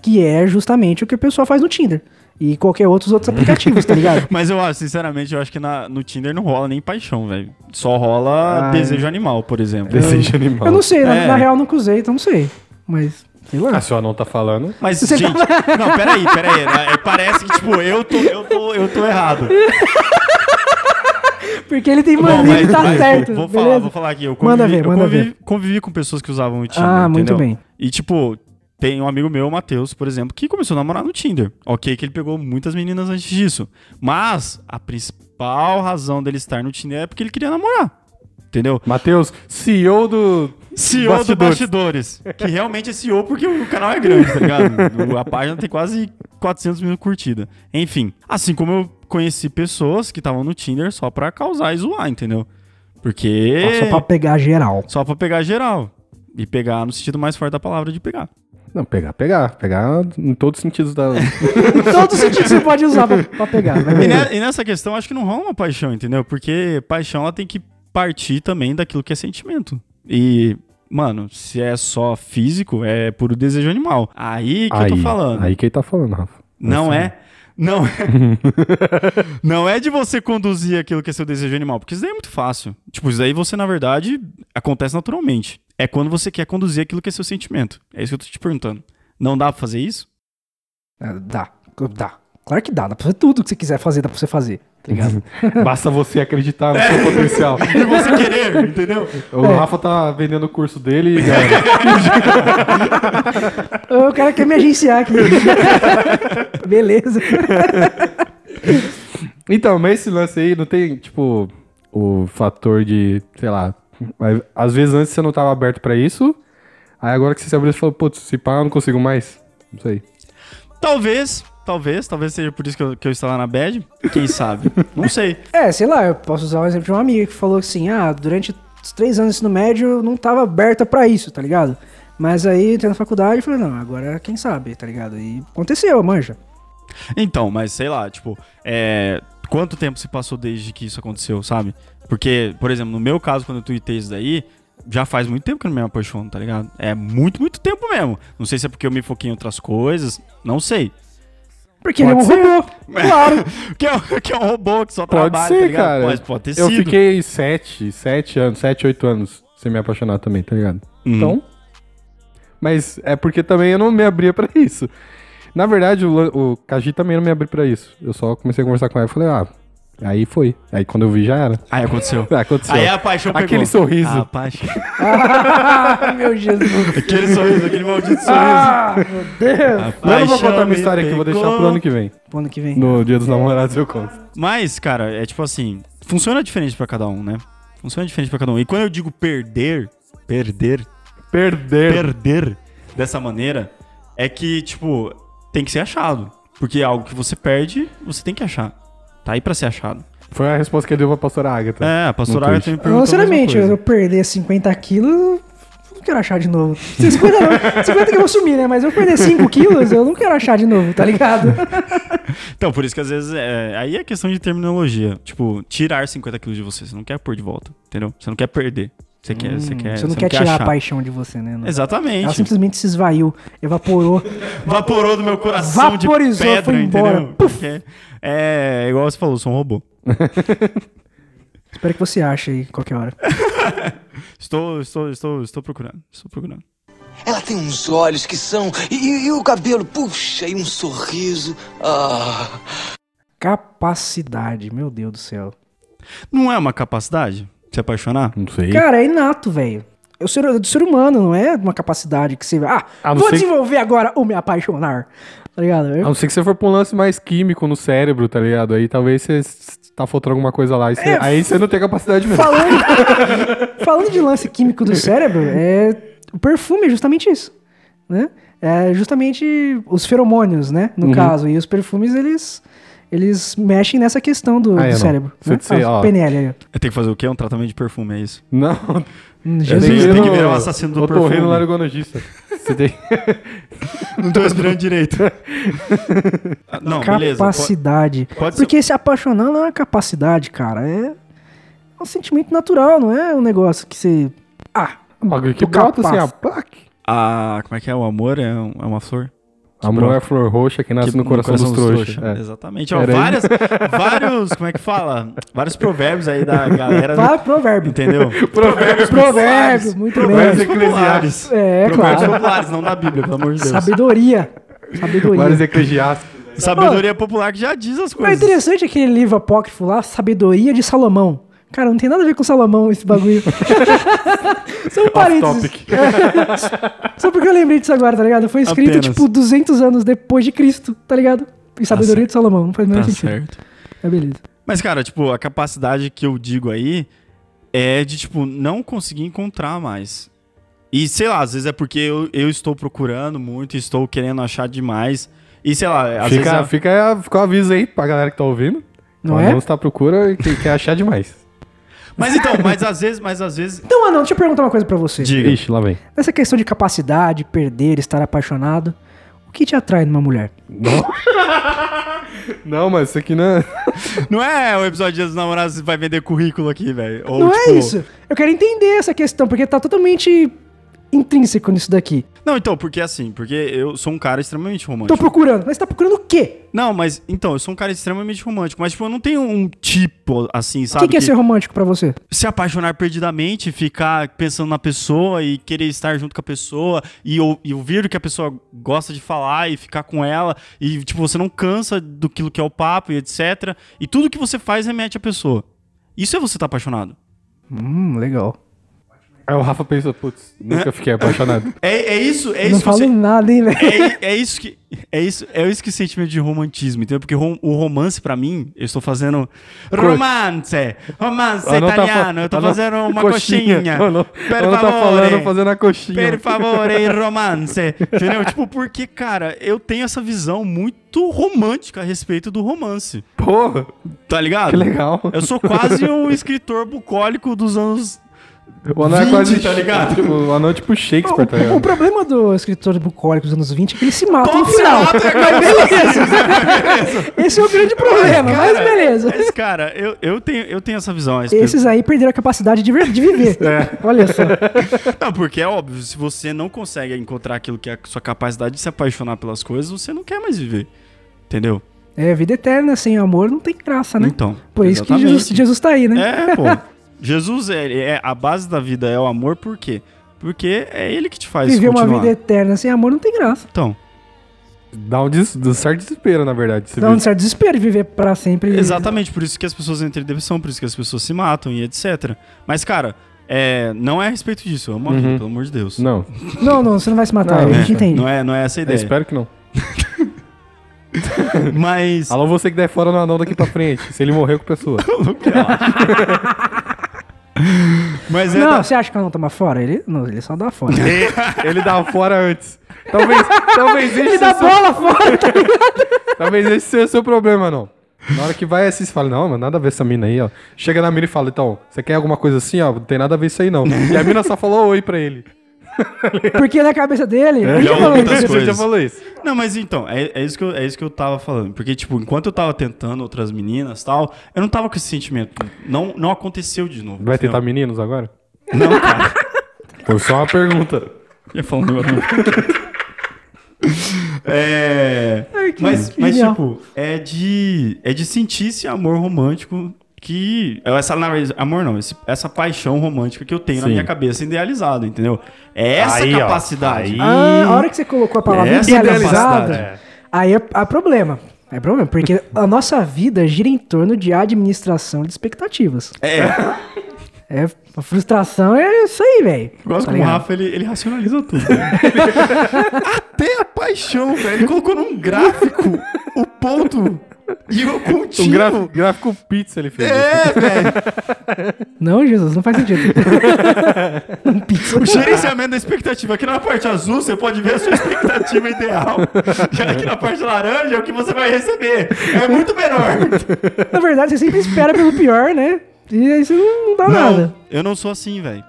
[SPEAKER 5] Que é justamente o que a pessoa faz no Tinder. E qualquer outros outros aplicativos, tá ligado?
[SPEAKER 4] Mas eu acho, sinceramente, eu acho que na- no Tinder não rola nem paixão, velho. Só rola
[SPEAKER 5] Ah,
[SPEAKER 4] desejo animal, por exemplo.
[SPEAKER 3] Desejo animal.
[SPEAKER 5] Eu não sei, na,
[SPEAKER 4] É.
[SPEAKER 5] na real nunca usei, então não sei. Mas, sei lá.
[SPEAKER 3] Ah, se o anão tá falando.
[SPEAKER 4] Mas,
[SPEAKER 5] Você
[SPEAKER 4] gente, não, peraí, peraí. né? Parece que, tipo, eu tô, eu tô, eu tô errado.
[SPEAKER 5] Porque ele tem mania de tá
[SPEAKER 4] mas
[SPEAKER 5] certo.
[SPEAKER 4] Vou falar,
[SPEAKER 5] beleza?
[SPEAKER 4] vou falar aqui. Eu
[SPEAKER 5] Manda
[SPEAKER 4] convivi,
[SPEAKER 5] ver,
[SPEAKER 4] eu
[SPEAKER 5] manda
[SPEAKER 4] convivi,
[SPEAKER 5] ver.
[SPEAKER 4] convivi com pessoas que usavam o Tinder.
[SPEAKER 5] Ah, muito
[SPEAKER 4] entendeu?
[SPEAKER 5] bem.
[SPEAKER 4] E, tipo, tem um amigo meu, o Matheus, por exemplo, que começou a namorar no Tinder. Ok, que ele pegou muitas meninas antes disso. Mas a principal razão dele estar no Tinder é porque ele queria namorar. Entendeu?
[SPEAKER 3] Matheus, CEO do.
[SPEAKER 4] CEO do
[SPEAKER 3] Bastidores.
[SPEAKER 4] Bastidores. Que realmente é CEO porque o canal é grande, tá ligado? A página tem quase 400 mil curtidas. Enfim, assim como eu conheci pessoas que estavam no Tinder só pra causar e zoar, entendeu? Porque...
[SPEAKER 5] Só pra pegar geral.
[SPEAKER 4] Só pra pegar geral. E pegar no sentido mais forte da palavra de pegar.
[SPEAKER 3] Não, pegar, pegar. Pegar em todos os sentidos da.
[SPEAKER 5] Em todos os sentidos você pode usar pra, pra pegar. Vai
[SPEAKER 4] E, ne- e nessa questão, acho que não rola uma paixão, entendeu? Porque paixão, ela tem que partir também daquilo que é sentimento. E, mano, se é só físico, é puro desejo animal. Aí que eu tô falando.
[SPEAKER 3] Aí que ele tá falando, Rafa.
[SPEAKER 4] Não é. Não é. não é de você conduzir aquilo que é seu desejo animal, porque isso daí é muito fácil. Tipo, isso daí você, na verdade, acontece naturalmente. É quando você quer conduzir aquilo que é seu sentimento. É isso que eu tô te perguntando. Não dá pra fazer isso?
[SPEAKER 5] Ah, Dá, dá. Claro que dá, dá pra fazer tudo que você quiser fazer, dá pra você fazer, tá ligado?
[SPEAKER 3] Basta você acreditar no seu potencial.
[SPEAKER 4] E você querer, entendeu?
[SPEAKER 3] O Rafa tá vendendo o curso dele e
[SPEAKER 5] o cara quer me agenciar aqui. Beleza.
[SPEAKER 3] Então, mas esse lance aí não tem, tipo, o fator de, sei lá. mas Às vezes antes você não tava aberto pra isso. Aí agora que você se abriu, você falou, putz, se pá, eu não consigo mais. Não sei.
[SPEAKER 4] Talvez, talvez, talvez seja por isso que eu, que eu estava na bad. Quem sabe? Não sei.
[SPEAKER 5] É, sei lá, eu posso usar o exemplo de uma amiga que falou assim: ah, durante os três anos de ensino médio eu não tava aberta pra isso, tá ligado? Mas aí, entrei na faculdade, eu falei, não, agora quem sabe, tá ligado? E aconteceu, manja.
[SPEAKER 4] Então, mas sei lá, tipo, é, quanto tempo se passou desde que isso aconteceu, sabe? Porque, por exemplo, no meu caso, quando eu tuitei isso daí, já faz muito tempo que eu não me apaixono, tá ligado? É muito, muito tempo mesmo. Não sei se é porque eu me foquei em outras coisas, não sei.
[SPEAKER 5] Porque ele é um
[SPEAKER 3] Pode ser.
[SPEAKER 5] robô, claro.
[SPEAKER 4] Que é, um- que é um robô que só
[SPEAKER 3] Pode
[SPEAKER 4] trabalha,
[SPEAKER 3] ser,
[SPEAKER 4] tá
[SPEAKER 3] cara.
[SPEAKER 4] Pode, pode ter
[SPEAKER 3] Eu
[SPEAKER 4] sido.
[SPEAKER 3] fiquei sete, sete anos, sete, oito anos sem me apaixonar também, tá ligado?
[SPEAKER 4] Uhum.
[SPEAKER 3] Então. Mas é porque também eu não me abria pra isso. Na verdade, o, o Kaji também não me abriu pra isso. Eu só comecei a conversar com ela e falei, ah, aí foi. Aí quando eu vi já era.
[SPEAKER 4] Aí aconteceu.
[SPEAKER 3] Ah, aconteceu.
[SPEAKER 4] Aí a paixão pegou.
[SPEAKER 3] Aquele sorriso.
[SPEAKER 4] A paixão.
[SPEAKER 5] Ah, meu Jesus.
[SPEAKER 4] Aquele sorriso, aquele maldito sorriso.
[SPEAKER 5] Ah, meu Deus.
[SPEAKER 4] A
[SPEAKER 3] Mas eu não vou contar minha história aqui, eu vou deixar pro ano que vem.
[SPEAKER 5] Pro ano que vem.
[SPEAKER 3] No dia dos namorados eu conto.
[SPEAKER 4] Mas, cara, é tipo assim, funciona diferente pra cada um, né? Funciona diferente pra cada um. E quando eu digo perder, perder,
[SPEAKER 3] Perder.
[SPEAKER 4] perder dessa maneira, é que, tipo, tem que ser achado. Porque é algo que você perde, você tem que achar. Tá aí pra ser achado.
[SPEAKER 3] Foi a resposta que ele deu pra pastora Agatha.
[SPEAKER 4] É, a pastora Agatha me perguntou
[SPEAKER 5] Sinceramente, eu perder 50 quilos, eu não quero achar de novo. 50 não, 50 que eu vou sumir, né? Mas eu perder 5 quilos, eu não quero achar de novo, tá ligado?
[SPEAKER 4] Então, por isso que às vezes, é, aí é questão de terminologia. Tipo, tirar 50 quilos de você. Você não quer pôr de volta, entendeu? Você não quer perder. Você quer, você quer,
[SPEAKER 5] Hum, você não quer tirar
[SPEAKER 4] achar.
[SPEAKER 5] a paixão de você, né? Não.
[SPEAKER 4] Exatamente.
[SPEAKER 5] Ela simplesmente se esvaiu, evaporou.
[SPEAKER 4] Vaporou do meu coração
[SPEAKER 5] Vaporizou,
[SPEAKER 4] de pedra,
[SPEAKER 5] foi embora.
[SPEAKER 4] Porque É, igual você falou, sou um robô.
[SPEAKER 5] Espero que você ache aí qualquer hora.
[SPEAKER 4] Estou, estou, estou, estou procurando. Estou procurando.
[SPEAKER 6] Ela tem uns olhos que são. E, e- e o cabelo, puxa, e um sorriso. Ah.
[SPEAKER 5] Capacidade, meu Deus do céu.
[SPEAKER 4] Não é uma capacidade se apaixonar?
[SPEAKER 3] Não sei.
[SPEAKER 5] Cara, é inato, velho. É o ser, do ser humano, não é uma capacidade que você. Ah,
[SPEAKER 3] A não
[SPEAKER 5] vou
[SPEAKER 3] ser que-
[SPEAKER 5] desenvolver agora o me apaixonar. Tá ligado?
[SPEAKER 3] A não ser que você for pra um lance mais químico no cérebro, tá ligado? Aí talvez você s- tá faltando alguma coisa lá. e você-
[SPEAKER 5] É,
[SPEAKER 3] aí você não tem capacidade mesmo.
[SPEAKER 5] Falando, falando de lance químico do cérebro, é, o perfume é justamente isso, né? É justamente os feromônios, né?
[SPEAKER 3] Uhum.
[SPEAKER 5] No caso. E os perfumes, eles, eles mexem nessa questão do,
[SPEAKER 3] Ah, é,
[SPEAKER 5] do cérebro. Né?
[SPEAKER 3] você,
[SPEAKER 5] Ah,
[SPEAKER 3] ó.
[SPEAKER 5] PNL
[SPEAKER 4] tenho que fazer o quê? Um tratamento de perfume, é isso?
[SPEAKER 3] Não.
[SPEAKER 5] Hum,
[SPEAKER 4] Eu
[SPEAKER 5] Jesus.
[SPEAKER 3] ir
[SPEAKER 4] tem que virar o assassino do perfume.
[SPEAKER 3] laringologista. Você tem...
[SPEAKER 4] Não tô respirando direito. Ah, Não, beleza.
[SPEAKER 5] capacidade.
[SPEAKER 4] pode ser-
[SPEAKER 5] Porque se apaixonar não é uma capacidade, cara. É um sentimento natural, não é um negócio que você. Ah,
[SPEAKER 3] Um bagulho que brota assim, plac.
[SPEAKER 4] Ah, como é que é? O amor é, um- é uma flor?
[SPEAKER 3] Amor é flor roxa que nasce
[SPEAKER 4] Que-
[SPEAKER 3] no coração, dos trouxas. É.
[SPEAKER 4] Exatamente. Ó, várias, vários, como é que fala? Vários provérbios aí da galera.
[SPEAKER 5] vai provérbio.
[SPEAKER 4] Entendeu?
[SPEAKER 3] Provérbios
[SPEAKER 5] Provérbio, muito
[SPEAKER 3] Provérbios
[SPEAKER 5] bem.
[SPEAKER 3] eclesiásticos.
[SPEAKER 5] É,
[SPEAKER 4] Provérbios
[SPEAKER 5] claro.
[SPEAKER 4] populares, não da Bíblia, pelo amor de Deus.
[SPEAKER 5] Sabedoria. Sabedoria.
[SPEAKER 3] Vários eclesiásticos.
[SPEAKER 4] Sabedoria popular que já diz as
[SPEAKER 5] Mas é
[SPEAKER 4] coisas.
[SPEAKER 5] interessante aquele livro apócrifo lá, Sabedoria de Salomão. Cara, não tem nada a ver com Salomão esse bagulho. São parênteses.
[SPEAKER 3] topic.
[SPEAKER 5] É. Só porque eu lembrei disso agora, tá ligado? Foi escrito,
[SPEAKER 4] Apenas.
[SPEAKER 5] tipo, 200 anos depois de Cristo, tá ligado? E Sabedoria
[SPEAKER 4] certo.
[SPEAKER 5] de Salomão. Não faz o
[SPEAKER 4] Tá
[SPEAKER 5] menor sentido.
[SPEAKER 4] certo.
[SPEAKER 5] É beleza.
[SPEAKER 4] Mas, cara, tipo, a capacidade que eu digo aí é de, tipo, não conseguir encontrar mais. E, sei lá, às vezes é porque eu, eu estou procurando muito, estou querendo achar demais. E, sei lá, às vezes...
[SPEAKER 3] Fica,
[SPEAKER 4] é-
[SPEAKER 3] fica, fica um aviso aí pra galera que tá ouvindo.
[SPEAKER 5] Não
[SPEAKER 3] O
[SPEAKER 5] é?
[SPEAKER 3] Está à procura e que quer achar demais.
[SPEAKER 4] Mas então, mas às vezes, mas às vezes...
[SPEAKER 5] Então, Anão, deixa eu perguntar uma coisa pra você.
[SPEAKER 4] Diga.
[SPEAKER 3] Ixi, lá vem.
[SPEAKER 5] Nessa questão de capacidade, perder, estar apaixonado, o que te atrai numa mulher?
[SPEAKER 3] Não, não mas isso aqui não é...
[SPEAKER 4] Não é o episódio Dia dos Namorados que vai vender currículo aqui, velho.
[SPEAKER 5] Não
[SPEAKER 4] tipo-
[SPEAKER 5] é isso. Eu quero entender essa questão, porque tá totalmente intrínseco nisso daqui.
[SPEAKER 4] Não, então, porque assim, porque eu sou um cara extremamente
[SPEAKER 5] Tô
[SPEAKER 4] romântico.
[SPEAKER 5] procurando. Mas você tá procurando o quê?
[SPEAKER 4] Não, mas, então, eu sou um cara extremamente romântico, mas, tipo, eu não tenho um tipo, assim,
[SPEAKER 5] O
[SPEAKER 4] sabe?
[SPEAKER 5] que, que é ser romântico pra você?
[SPEAKER 4] se apaixonar perdidamente, ficar pensando na pessoa e querer estar junto com a pessoa e, e ouvir o que a pessoa gosta de falar e ficar com ela e, tipo, você não cansa do que que é o papo e etc. E tudo que você faz remete à pessoa. Isso é você estar apaixonado.
[SPEAKER 5] Hum, legal.
[SPEAKER 3] Aí o Rafa pensa, putz, nunca fiquei apaixonado.
[SPEAKER 4] É, é isso, é
[SPEAKER 5] não
[SPEAKER 4] isso que
[SPEAKER 5] falo
[SPEAKER 4] você...
[SPEAKER 5] nada, hein, velho?
[SPEAKER 4] É, é isso que é isso é isso que sentimento de romantismo, entendeu? Porque rom- o romance pra mim, eu estou fazendo romance, romance
[SPEAKER 3] não tá
[SPEAKER 4] italiano,
[SPEAKER 3] fa-
[SPEAKER 4] eu tô
[SPEAKER 3] não-
[SPEAKER 4] fazendo uma coxinha.
[SPEAKER 3] Não, não,
[SPEAKER 4] Per
[SPEAKER 3] não tá
[SPEAKER 4] favore.
[SPEAKER 3] falando fazendo a coxinha.
[SPEAKER 4] Per favore, romance. Entendeu? Tipo, porque, cara, eu tenho essa visão muito romântica a respeito do romance.
[SPEAKER 3] Porra,
[SPEAKER 4] Tá ligado?
[SPEAKER 3] que legal.
[SPEAKER 4] Eu sou quase um escritor bucólico dos anos.
[SPEAKER 3] O anão é
[SPEAKER 4] 20,
[SPEAKER 3] quase...
[SPEAKER 4] tá ligado?
[SPEAKER 3] Tipo, o anão é tipo Shakespeare, tá
[SPEAKER 5] O, o
[SPEAKER 3] ligado?
[SPEAKER 5] problema do escritor bucólico dos anos 20 é que ele se mata no
[SPEAKER 4] Todo se
[SPEAKER 5] final.
[SPEAKER 4] mata,
[SPEAKER 5] Beleza. Esse é o grande problema, mas beleza.
[SPEAKER 4] Mas, cara, eu, eu, tenho, eu tenho essa visão respeito
[SPEAKER 5] Esses aí perderam a capacidade de, ver- de viver.
[SPEAKER 4] É.
[SPEAKER 5] Olha só.
[SPEAKER 4] Não, porque é óbvio, se você não consegue encontrar aquilo que é a sua capacidade de se apaixonar pelas coisas, você não quer mais viver. Entendeu?
[SPEAKER 5] É, vida eterna sem amor não tem graça, né?
[SPEAKER 4] Então.
[SPEAKER 5] Por isso que
[SPEAKER 4] exatamente.
[SPEAKER 5] Jesus, Jesus tá aí, né?
[SPEAKER 4] É, pô. Jesus é, é a base da vida é o amor, por quê? Porque é ele que te faz
[SPEAKER 5] Viver uma
[SPEAKER 4] continuar.
[SPEAKER 5] vida eterna sem amor não tem graça.
[SPEAKER 4] Então,
[SPEAKER 3] Dá um, des... um certo desespero, na verdade.
[SPEAKER 5] Dá um certo desespero de viver pra sempre.
[SPEAKER 4] exatamente, por isso que as pessoas entram em depressão, por isso que as pessoas se matam e etc. Mas, cara, é, não é a respeito disso, eu amo a vida,
[SPEAKER 3] Uhum.
[SPEAKER 4] pelo amor de Deus.
[SPEAKER 3] Não,
[SPEAKER 5] Não, não, você não vai se matar,
[SPEAKER 3] Não,
[SPEAKER 5] a gente entende.
[SPEAKER 4] Não é, não é essa a
[SPEAKER 3] eu
[SPEAKER 4] ideia.
[SPEAKER 3] espero que não.
[SPEAKER 4] Mas.
[SPEAKER 3] Alô, você que der fora no anão daqui pra frente. Se ele morrer com a pessoa.
[SPEAKER 4] Mas é.
[SPEAKER 5] Não,
[SPEAKER 4] da-
[SPEAKER 5] você acha que eu não toma fora? Ele, não, ele só dá fora.
[SPEAKER 3] ele dá fora antes. Talvez, talvez
[SPEAKER 5] ele
[SPEAKER 3] seja
[SPEAKER 5] dá
[SPEAKER 3] o seu-
[SPEAKER 5] bola fora!
[SPEAKER 3] Talvez esse seja o seu problema, não. Na hora que vai assim, você fala, não, mas nada a ver essa mina aí, ó. Chega na mina e fala, então, você quer alguma coisa assim, ó? Não tem nada a ver isso aí, não. E a mina só falou oi pra ele.
[SPEAKER 5] Porque na cabeça dele,
[SPEAKER 4] ele
[SPEAKER 5] já falou isso.
[SPEAKER 3] Você já falou isso.
[SPEAKER 4] Não, mas então, é, é isso que eu, é isso que eu tava falando. Porque, tipo, enquanto eu tava tentando outras meninas e tal, eu não tava com esse sentimento. Não, não aconteceu de novo.
[SPEAKER 3] Vai
[SPEAKER 4] entendeu?
[SPEAKER 3] tentar meninos agora?
[SPEAKER 4] Não, cara.
[SPEAKER 3] Foi só uma pergunta.
[SPEAKER 4] Ia falar um negócio. É.
[SPEAKER 5] Ai, que
[SPEAKER 4] Mas, mas tipo, é de. É de sentir esse amor romântico que. Essa, na verdade, amor não, esse- essa paixão romântica que eu tenho na
[SPEAKER 3] Sim.
[SPEAKER 4] minha cabeça idealizada, entendeu? É essa
[SPEAKER 7] Aí, ó,
[SPEAKER 4] capacidade.
[SPEAKER 7] aí-
[SPEAKER 5] Ah, a hora que você colocou a palavra
[SPEAKER 4] Essa
[SPEAKER 5] idealizada, aí é, há problema. É problema, porque a nossa vida gira em torno de administração de expectativas.
[SPEAKER 4] É,
[SPEAKER 5] É, a frustração é isso aí, velho.
[SPEAKER 4] gosto
[SPEAKER 5] Tá
[SPEAKER 4] como o? Rafa, ele, ele racionaliza tudo. Até a paixão, velho. Ele colocou num gráfico o ponto e o contínuo.
[SPEAKER 3] Um gráfico, gráfico pizza ele fez.
[SPEAKER 4] É, velho.
[SPEAKER 5] Não, Jesus, não faz sentido. um pizza.
[SPEAKER 4] O gerenciamento da expectativa. Aqui na parte azul você pode ver a sua expectativa ideal. Já aqui na parte laranja é o que você vai receber. É muito menor.
[SPEAKER 5] Na verdade, você sempre espera pelo pior, né? E aí você não, não dá nada.
[SPEAKER 4] eu não sou assim, velho.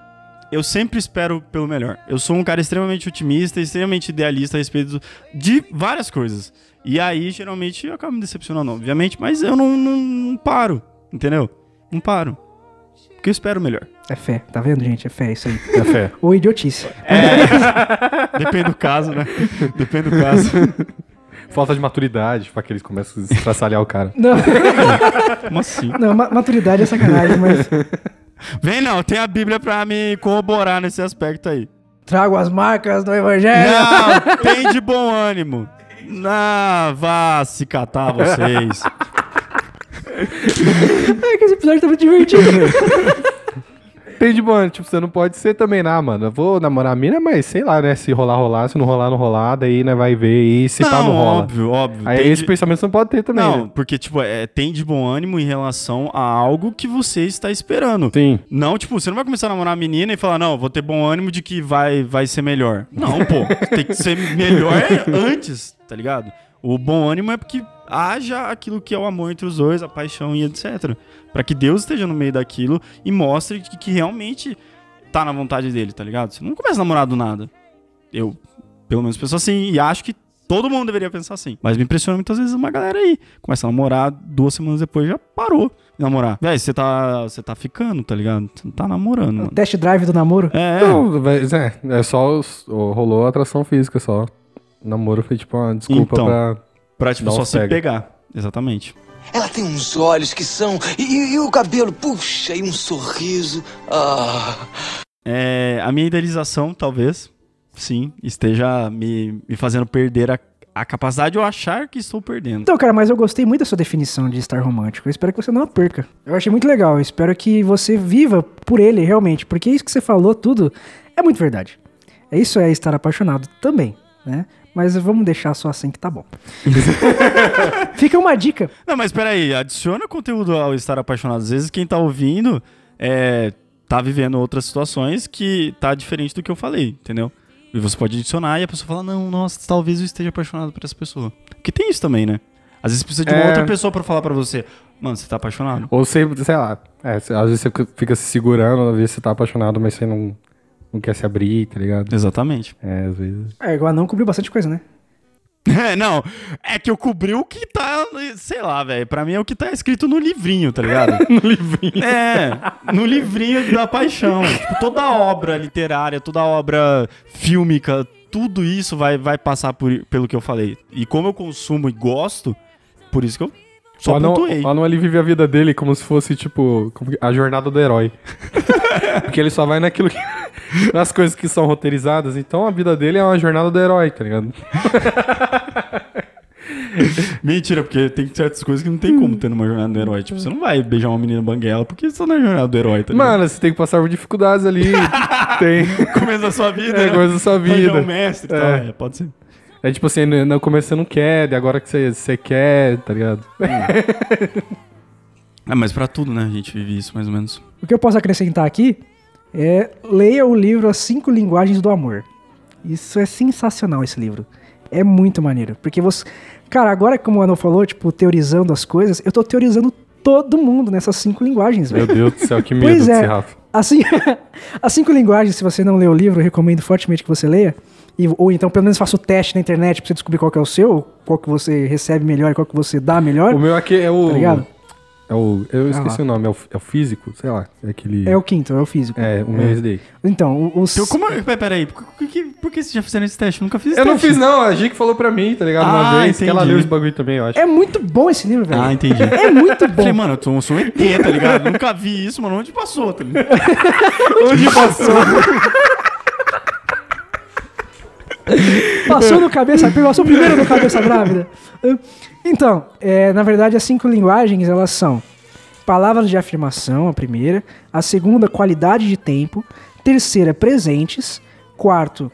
[SPEAKER 4] Eu sempre espero pelo melhor. Eu sou um cara extremamente otimista, extremamente idealista a respeito de várias coisas. E aí, geralmente, eu acabo me decepcionando, obviamente, mas eu não, não, não paro, entendeu? Não paro. Porque eu espero o melhor.
[SPEAKER 5] É fé, tá vendo, gente? É fé, isso aí.
[SPEAKER 3] É fé.
[SPEAKER 5] Ou idiotice.
[SPEAKER 4] Depende do caso, né? Depende do caso.
[SPEAKER 3] Falta de maturidade, pra que eles começam a estraçalhar o cara.
[SPEAKER 5] Não,
[SPEAKER 4] Como assim?
[SPEAKER 5] não, ma- maturidade é sacanagem, mas
[SPEAKER 4] Vem não, tem a Bíblia pra me corroborar nesse aspecto aí.
[SPEAKER 5] Trago as marcas do evangelho.
[SPEAKER 4] Não, tem de bom ânimo. Não, vá se catar vocês.
[SPEAKER 5] É que esse episódio tá muito divertido.
[SPEAKER 3] Tem de bom, tipo, você não pode ser também, não, mano. Eu vou namorar a mina, mas sei lá, né? Se rolar, rolar. Se não rolar, não rolar. Daí, né, vai ver. E se pá, não rola.
[SPEAKER 4] óbvio, óbvio.
[SPEAKER 3] Aí
[SPEAKER 4] Tem
[SPEAKER 3] esse
[SPEAKER 4] de-
[SPEAKER 3] pensamento você não pode ter também,
[SPEAKER 4] Não,
[SPEAKER 3] né?
[SPEAKER 4] porque, tipo, é, tem de bom ânimo em relação a algo que você está esperando.
[SPEAKER 3] Sim.
[SPEAKER 4] Não, tipo, você não vai começar a namorar a menina e falar, não, vou ter bom ânimo de que vai, vai ser melhor. Não, pô. tem que ser melhor antes, tá ligado? O bom ânimo é porque haja aquilo que é o amor entre os dois, a paixão e etc. Pra que Deus esteja no meio daquilo e mostre que, que realmente tá na vontade dele, tá ligado? Você não começa a namorar do nada. Eu, pelo menos, penso assim e acho que todo mundo deveria pensar assim. Mas me impressiona muitas vezes uma galera aí. Começa a namorar, duas semanas depois já parou de namorar. Véi, você tá, você tá ficando, tá ligado? Você não tá namorando,
[SPEAKER 5] O
[SPEAKER 4] mano.
[SPEAKER 5] test drive do namoro.
[SPEAKER 4] É,
[SPEAKER 3] Não, mas é, é só. rolou atração física só. Namoro foi tipo uma desculpa
[SPEAKER 4] Então.
[SPEAKER 3] pra.
[SPEAKER 4] Pra tipo, só
[SPEAKER 3] um
[SPEAKER 4] se
[SPEAKER 3] pega.
[SPEAKER 4] pegar. Exatamente.
[SPEAKER 6] Ela tem uns olhos que são. E, e- e o cabelo, puxa, e um sorriso. Ah.
[SPEAKER 4] É, a minha idealização, talvez, sim, esteja me, me fazendo perder a, a capacidade de eu achar que estou perdendo.
[SPEAKER 5] Então, cara, mas eu gostei muito da sua definição de estar romântico. Eu espero que você não a perca. Eu achei muito legal. Eu espero que você viva por ele, realmente. Porque isso que você falou, tudo, é muito verdade. É Isso é estar apaixonado também, né? Mas vamos deixar só assim que tá bom. Fica uma dica.
[SPEAKER 4] Não, mas peraí, adiciona conteúdo ao estar apaixonado. Às vezes quem tá ouvindo é, tá vivendo outras situações que tá diferente do que eu falei, entendeu? E você pode adicionar e a pessoa fala, não, nossa, talvez eu esteja apaixonado por essa pessoa. Porque tem isso também, né? Às vezes precisa de uma
[SPEAKER 3] É.
[SPEAKER 4] outra pessoa pra falar pra você, mano, você tá apaixonado?
[SPEAKER 3] Ou você, sei lá. É, às vezes você fica- fica se segurando, às vezes você tá apaixonado, mas você não, não quer se abrir, tá ligado?
[SPEAKER 4] Exatamente.
[SPEAKER 3] É, às vezes.
[SPEAKER 5] É, igual não cobriu bastante coisa, né?
[SPEAKER 4] É, não, é que eu cobri o que tá, sei lá, velho, pra mim é o que tá escrito no livrinho, tá ligado? no livrinho. É, no livrinho da paixão. Tipo, toda obra literária, toda obra fílmica, tudo isso vai, vai passar por, pelo que eu falei. E como eu consumo e gosto, por isso que eu só
[SPEAKER 3] o anão,
[SPEAKER 4] pontuei.
[SPEAKER 3] o anão ele vive a vida dele como se fosse, tipo, a jornada do herói. Porque ele só vai naquilo que. nas coisas que são roteirizadas. Então a vida dele é uma jornada do herói, tá ligado?
[SPEAKER 4] Mentira, porque tem certas coisas que não tem como ter numa jornada do herói. Tipo, você não vai beijar uma menina banguela porque você tá na jornada do herói, tá ligado?
[SPEAKER 3] Mano, você tem que passar por dificuldades ali. tem.
[SPEAKER 4] começo da sua vida,
[SPEAKER 3] É
[SPEAKER 4] né?
[SPEAKER 3] coisa da sua vida.
[SPEAKER 4] um mestre e
[SPEAKER 3] É.
[SPEAKER 4] tal. É, pode ser.
[SPEAKER 3] É tipo assim, no no começo você não quer, e agora que você, você quer, tá ligado?
[SPEAKER 4] Ah, mas pra tudo, né? A gente vive isso mais ou menos.
[SPEAKER 5] O que eu posso acrescentar aqui é leia o livro As Cinco Linguagens do Amor. Isso é sensacional, esse livro. É muito maneiro. Porque você. Cara, agora, como o Ano falou, tipo, teorizando as coisas, eu tô teorizando todo mundo nessas cinco linguagens,
[SPEAKER 3] Meu
[SPEAKER 5] velho.
[SPEAKER 3] Deus do céu, que medo
[SPEAKER 5] Pois
[SPEAKER 3] desse
[SPEAKER 5] é.
[SPEAKER 3] Rafa.
[SPEAKER 5] Assim, as cinco linguagens, se você não leu o livro, eu recomendo fortemente que você leia. E, ou então, pelo menos, faça o teste na internet pra você descobrir qual que é o seu, qual que você recebe melhor e qual que você dá melhor.
[SPEAKER 3] O meu aqui é o.
[SPEAKER 5] Tá ligado?
[SPEAKER 3] É o, eu esqueci
[SPEAKER 5] lá.
[SPEAKER 3] o nome, é o, é o físico, sei lá. É aquele.
[SPEAKER 5] É o quinto, é o físico.
[SPEAKER 3] É, o meu é.
[SPEAKER 5] Então, o- os...
[SPEAKER 4] Então, como. Peraí, peraí. Por, por que, por que vocês já fizeram esse teste? Eu nunca fiz esse
[SPEAKER 3] Eu não
[SPEAKER 4] teste.
[SPEAKER 3] fiz, não, a Gi que falou pra mim, tá ligado? Uma
[SPEAKER 4] Ah,
[SPEAKER 3] vez, que ela
[SPEAKER 4] entendi.
[SPEAKER 3] leu esse bagulho também, eu acho.
[SPEAKER 5] É muito bom esse livro, velho.
[SPEAKER 4] Ah, entendi.
[SPEAKER 5] É muito bom.
[SPEAKER 4] Falei, mano, eu, tô, eu sou um ET, tá ligado? Nunca vi isso, mano. Onde passou, tá ligado?
[SPEAKER 5] Onde passou? Passou no cabeça, passou primeiro no cabeça grávida. Então, é, na verdade, as cinco linguagens, elas são palavras de afirmação, a primeira. A segunda, qualidade de tempo. Terceira, presentes. Quarto,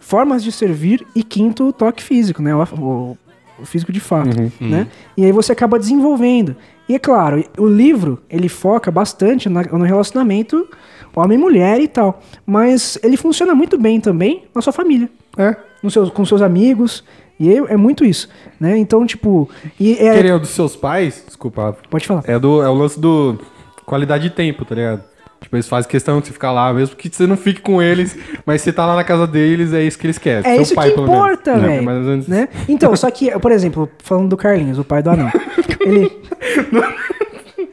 [SPEAKER 5] formas de servir. E quinto, o toque físico, né? O, o- o físico de fato, né? E aí você acaba desenvolvendo. E é claro, o livro, ele foca bastante na- no relacionamento homem-mulher e tal. Mas ele funciona muito bem também na sua família
[SPEAKER 3] É.
[SPEAKER 5] seus, com seus amigos. E é, é muito isso, né? Então, tipo. E é,
[SPEAKER 3] Querer o dos seus pais, desculpa,
[SPEAKER 5] Pode falar.
[SPEAKER 3] é, do, é o lance do qualidade de tempo, tá ligado? Tipo, eles fazem questão de você ficar lá, mesmo que você não fique com eles, mas você tá lá na casa deles, é isso que eles querem.
[SPEAKER 5] É
[SPEAKER 3] Seu
[SPEAKER 5] isso
[SPEAKER 3] pai,
[SPEAKER 5] que importa,
[SPEAKER 3] É,
[SPEAKER 5] velho.
[SPEAKER 3] menos
[SPEAKER 5] Né? Então, só que, por exemplo, falando do Carlinhos, o pai do anão. ele.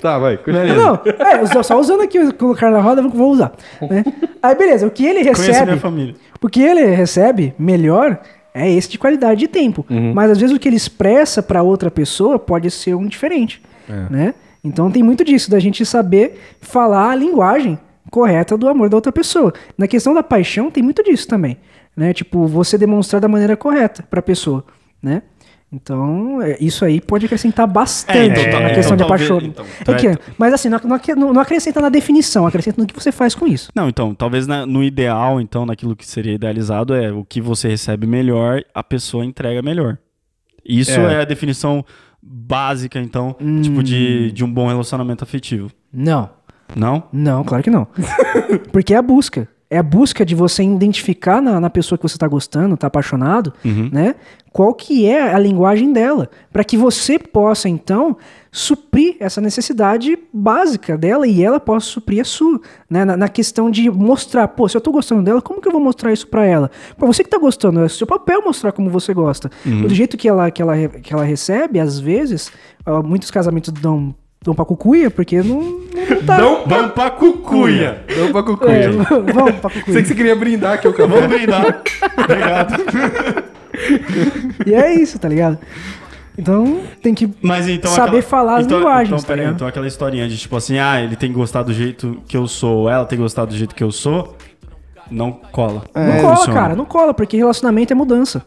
[SPEAKER 3] Tá, vai. continua.
[SPEAKER 5] Não, é, eu só usando aqui o colocar na roda, vou usar. Né? Aí, beleza, o que ele
[SPEAKER 4] Conheço
[SPEAKER 5] recebe.
[SPEAKER 4] minha família.
[SPEAKER 5] O que ele recebe melhor é esse de qualidade de tempo. Mas às vezes o que ele expressa pra outra pessoa pode ser um diferente, né? Então tem muito disso da gente saber falar a linguagem correta do amor da outra pessoa. Na questão da paixão tem muito disso também, né? Tipo, você demonstrar da maneira correta pra pessoa, né? Então, é, isso aí pode acrescentar bastante
[SPEAKER 4] É, então,
[SPEAKER 5] na questão
[SPEAKER 4] então,
[SPEAKER 5] de paixão.
[SPEAKER 4] então,
[SPEAKER 5] É que-
[SPEAKER 4] é,
[SPEAKER 5] mas assim, não, não- não acrescenta na definição, acrescenta no que você faz com isso.
[SPEAKER 4] Não, então, talvez na- no ideal, então, naquilo que seria idealizado, é o que você recebe melhor, a pessoa entrega melhor. Isso
[SPEAKER 3] É.
[SPEAKER 4] é, a definição básica, então, tipo, de, de um bom relacionamento afetivo.
[SPEAKER 5] Não.
[SPEAKER 4] Não?
[SPEAKER 5] Não, claro que não. Porque é a busca. É a busca de você identificar na, na pessoa que você tá gostando, tá apaixonado, né? Qual que é a linguagem dela. para que você possa, então, suprir essa necessidade básica dela e ela possa suprir a sua. Né? Na, na questão de mostrar, pô, se eu tô gostando dela, como que eu vou mostrar isso pra ela? Pra você que tá gostando, é seu papel mostrar como você gosta. Do jeito que ela, que ela, que ela recebe, às vezes, muitos casamentos dão, dão pra cucuia, porque não, não tá.
[SPEAKER 3] Dão Vamos pra cucuia. Dão pra
[SPEAKER 5] É,
[SPEAKER 3] cucuia.
[SPEAKER 5] vamos pra cucuia.
[SPEAKER 3] Sei que você queria brindar aqui o café.
[SPEAKER 4] Vamos brindar. Obrigado.
[SPEAKER 5] E é isso, tá ligado? Então tem que
[SPEAKER 4] Mas então.
[SPEAKER 5] saber falar as
[SPEAKER 4] então,
[SPEAKER 5] linguagens,
[SPEAKER 4] Então,
[SPEAKER 5] tá ligado?
[SPEAKER 4] então aquela historinha de tipo assim, ah, ele tem gostado do jeito que eu sou, ou ela tem gostado do jeito que eu sou, não cola.
[SPEAKER 5] Não cola, cara, não cola, porque relacionamento é mudança.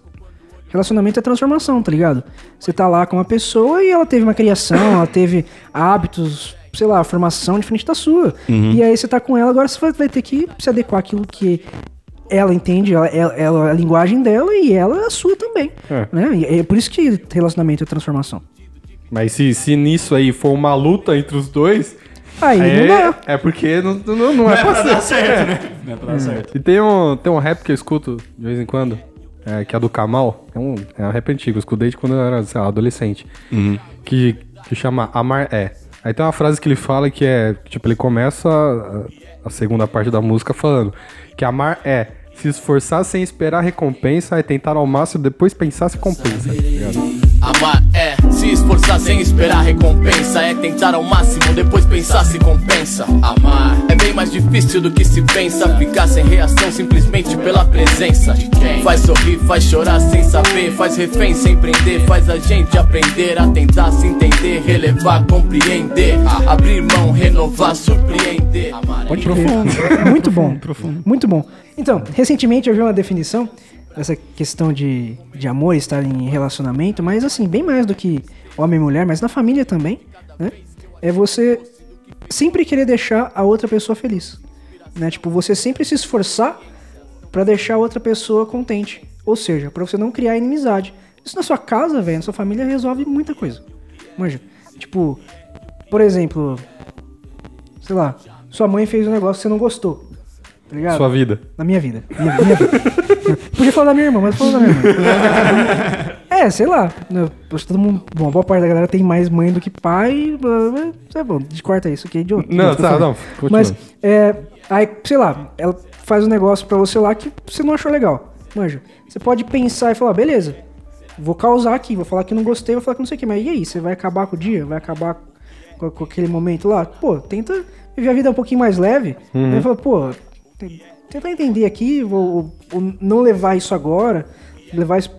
[SPEAKER 5] Relacionamento é transformação, tá ligado? Você tá lá com uma pessoa e ela teve uma criação, ela teve hábitos, sei lá, formação diferente da sua.
[SPEAKER 4] Uhum.
[SPEAKER 5] E aí você tá com ela, agora você vai- ter que se adequar àquilo que ela entende, ela, ela- ela- a linguagem dela e ela é a sua também.
[SPEAKER 3] É.
[SPEAKER 5] Né? E é por isso que relacionamento é transformação.
[SPEAKER 3] Mas se, se nisso aí for uma luta entre os dois,
[SPEAKER 5] Aí
[SPEAKER 3] é,
[SPEAKER 5] não dá.
[SPEAKER 3] é porque não, não, não é,
[SPEAKER 4] Não é
[SPEAKER 3] pra
[SPEAKER 4] pra
[SPEAKER 3] ser.
[SPEAKER 4] dar certo, né? Não é pra dar certo.
[SPEAKER 3] E tem um, tem um rap que eu escuto de vez em quando, é, que é do Kamal. É um, é um rap antigo, eu escuto desde quando eu era, sei lá, adolescente. Que, que chama Amar É. Aí tem uma frase que ele fala que é, tipo, ele começa a, a segunda parte da música falando que amar é se esforçar sem esperar recompensa, é tentar ao máximo, depois pensar se compensa. tá ligado?
[SPEAKER 7] Amar é se esforçar sem esperar recompensa. É tentar ao máximo, depois pensar se compensa. Amar é bem mais difícil do que se pensa. Ficar sem reação simplesmente pela presença de quem faz sorrir, faz chorar sem saber. Faz refém sem prender. Faz a gente aprender a tentar se entender, relevar, compreender. Abrir mão, renovar, surpreender. Amar é
[SPEAKER 5] crer. Muito bom. Muito bom. Então, recentemente eu vi uma definição dessa questão de, de amor, estar em relacionamento, mas assim, bem mais do que homem e mulher, mas na família também, né? É você sempre querer deixar a outra pessoa feliz. Né? Tipo, você sempre se esforçar pra deixar a outra pessoa contente. Ou seja, pra você não criar inimizade. Isso na sua casa, velho, na sua família resolve muita coisa. Manja. Tipo, por exemplo, sei lá, sua mãe fez um negócio que você não gostou. Tá ligado?
[SPEAKER 3] Sua vida.
[SPEAKER 5] Na minha vida. Minha, minha vida. Podia falar da minha irmã, mas falou da minha irmã. é, sei lá. né, acho que todo mundo. Bom, a boa parte da galera tem mais mãe do que pai. É bom, descorta isso, que é idiota.
[SPEAKER 3] Não, tá, não, continua.
[SPEAKER 5] Mas, é. Aí, sei lá, ela faz um negócio pra você lá que você não achou legal. Manja. Você pode pensar e falar, beleza, vou causar aqui, vou falar que não gostei, vou falar que não sei o que, mas e aí? Você vai acabar com o dia? Vai acabar com, com aquele momento lá, pô, tenta viver a vida um pouquinho mais leve.
[SPEAKER 3] Uhum.
[SPEAKER 5] Aí fala, pô, te- tenta entender aqui, vou, vou não levar isso agora, levar isso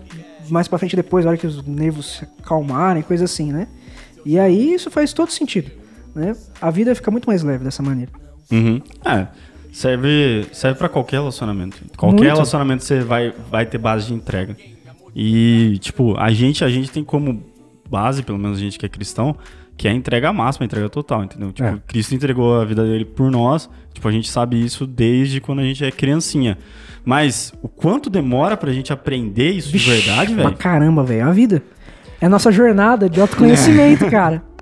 [SPEAKER 5] mais pra frente depois, na hora que os nervos se acalmarem, coisa assim, né? E aí isso faz todo sentido, né? A vida fica muito mais leve dessa maneira.
[SPEAKER 4] Uhum. É, serve, serve para qualquer relacionamento. Qualquer
[SPEAKER 5] Muito.
[SPEAKER 4] relacionamento você vai, vai ter base de entrega. E, tipo, a gente, a gente tem como base, pelo menos a gente que é cristão, que é a entrega máxima, a entrega total, entendeu? Tipo,
[SPEAKER 3] É.
[SPEAKER 4] Cristo entregou a vida dele por nós. Tipo, a gente sabe isso desde quando a gente é criancinha. Mas o quanto demora pra gente aprender isso de verdade,
[SPEAKER 5] Pra
[SPEAKER 4] velho?
[SPEAKER 5] caramba, velho, é a vida. É a nossa jornada de autoconhecimento, cara.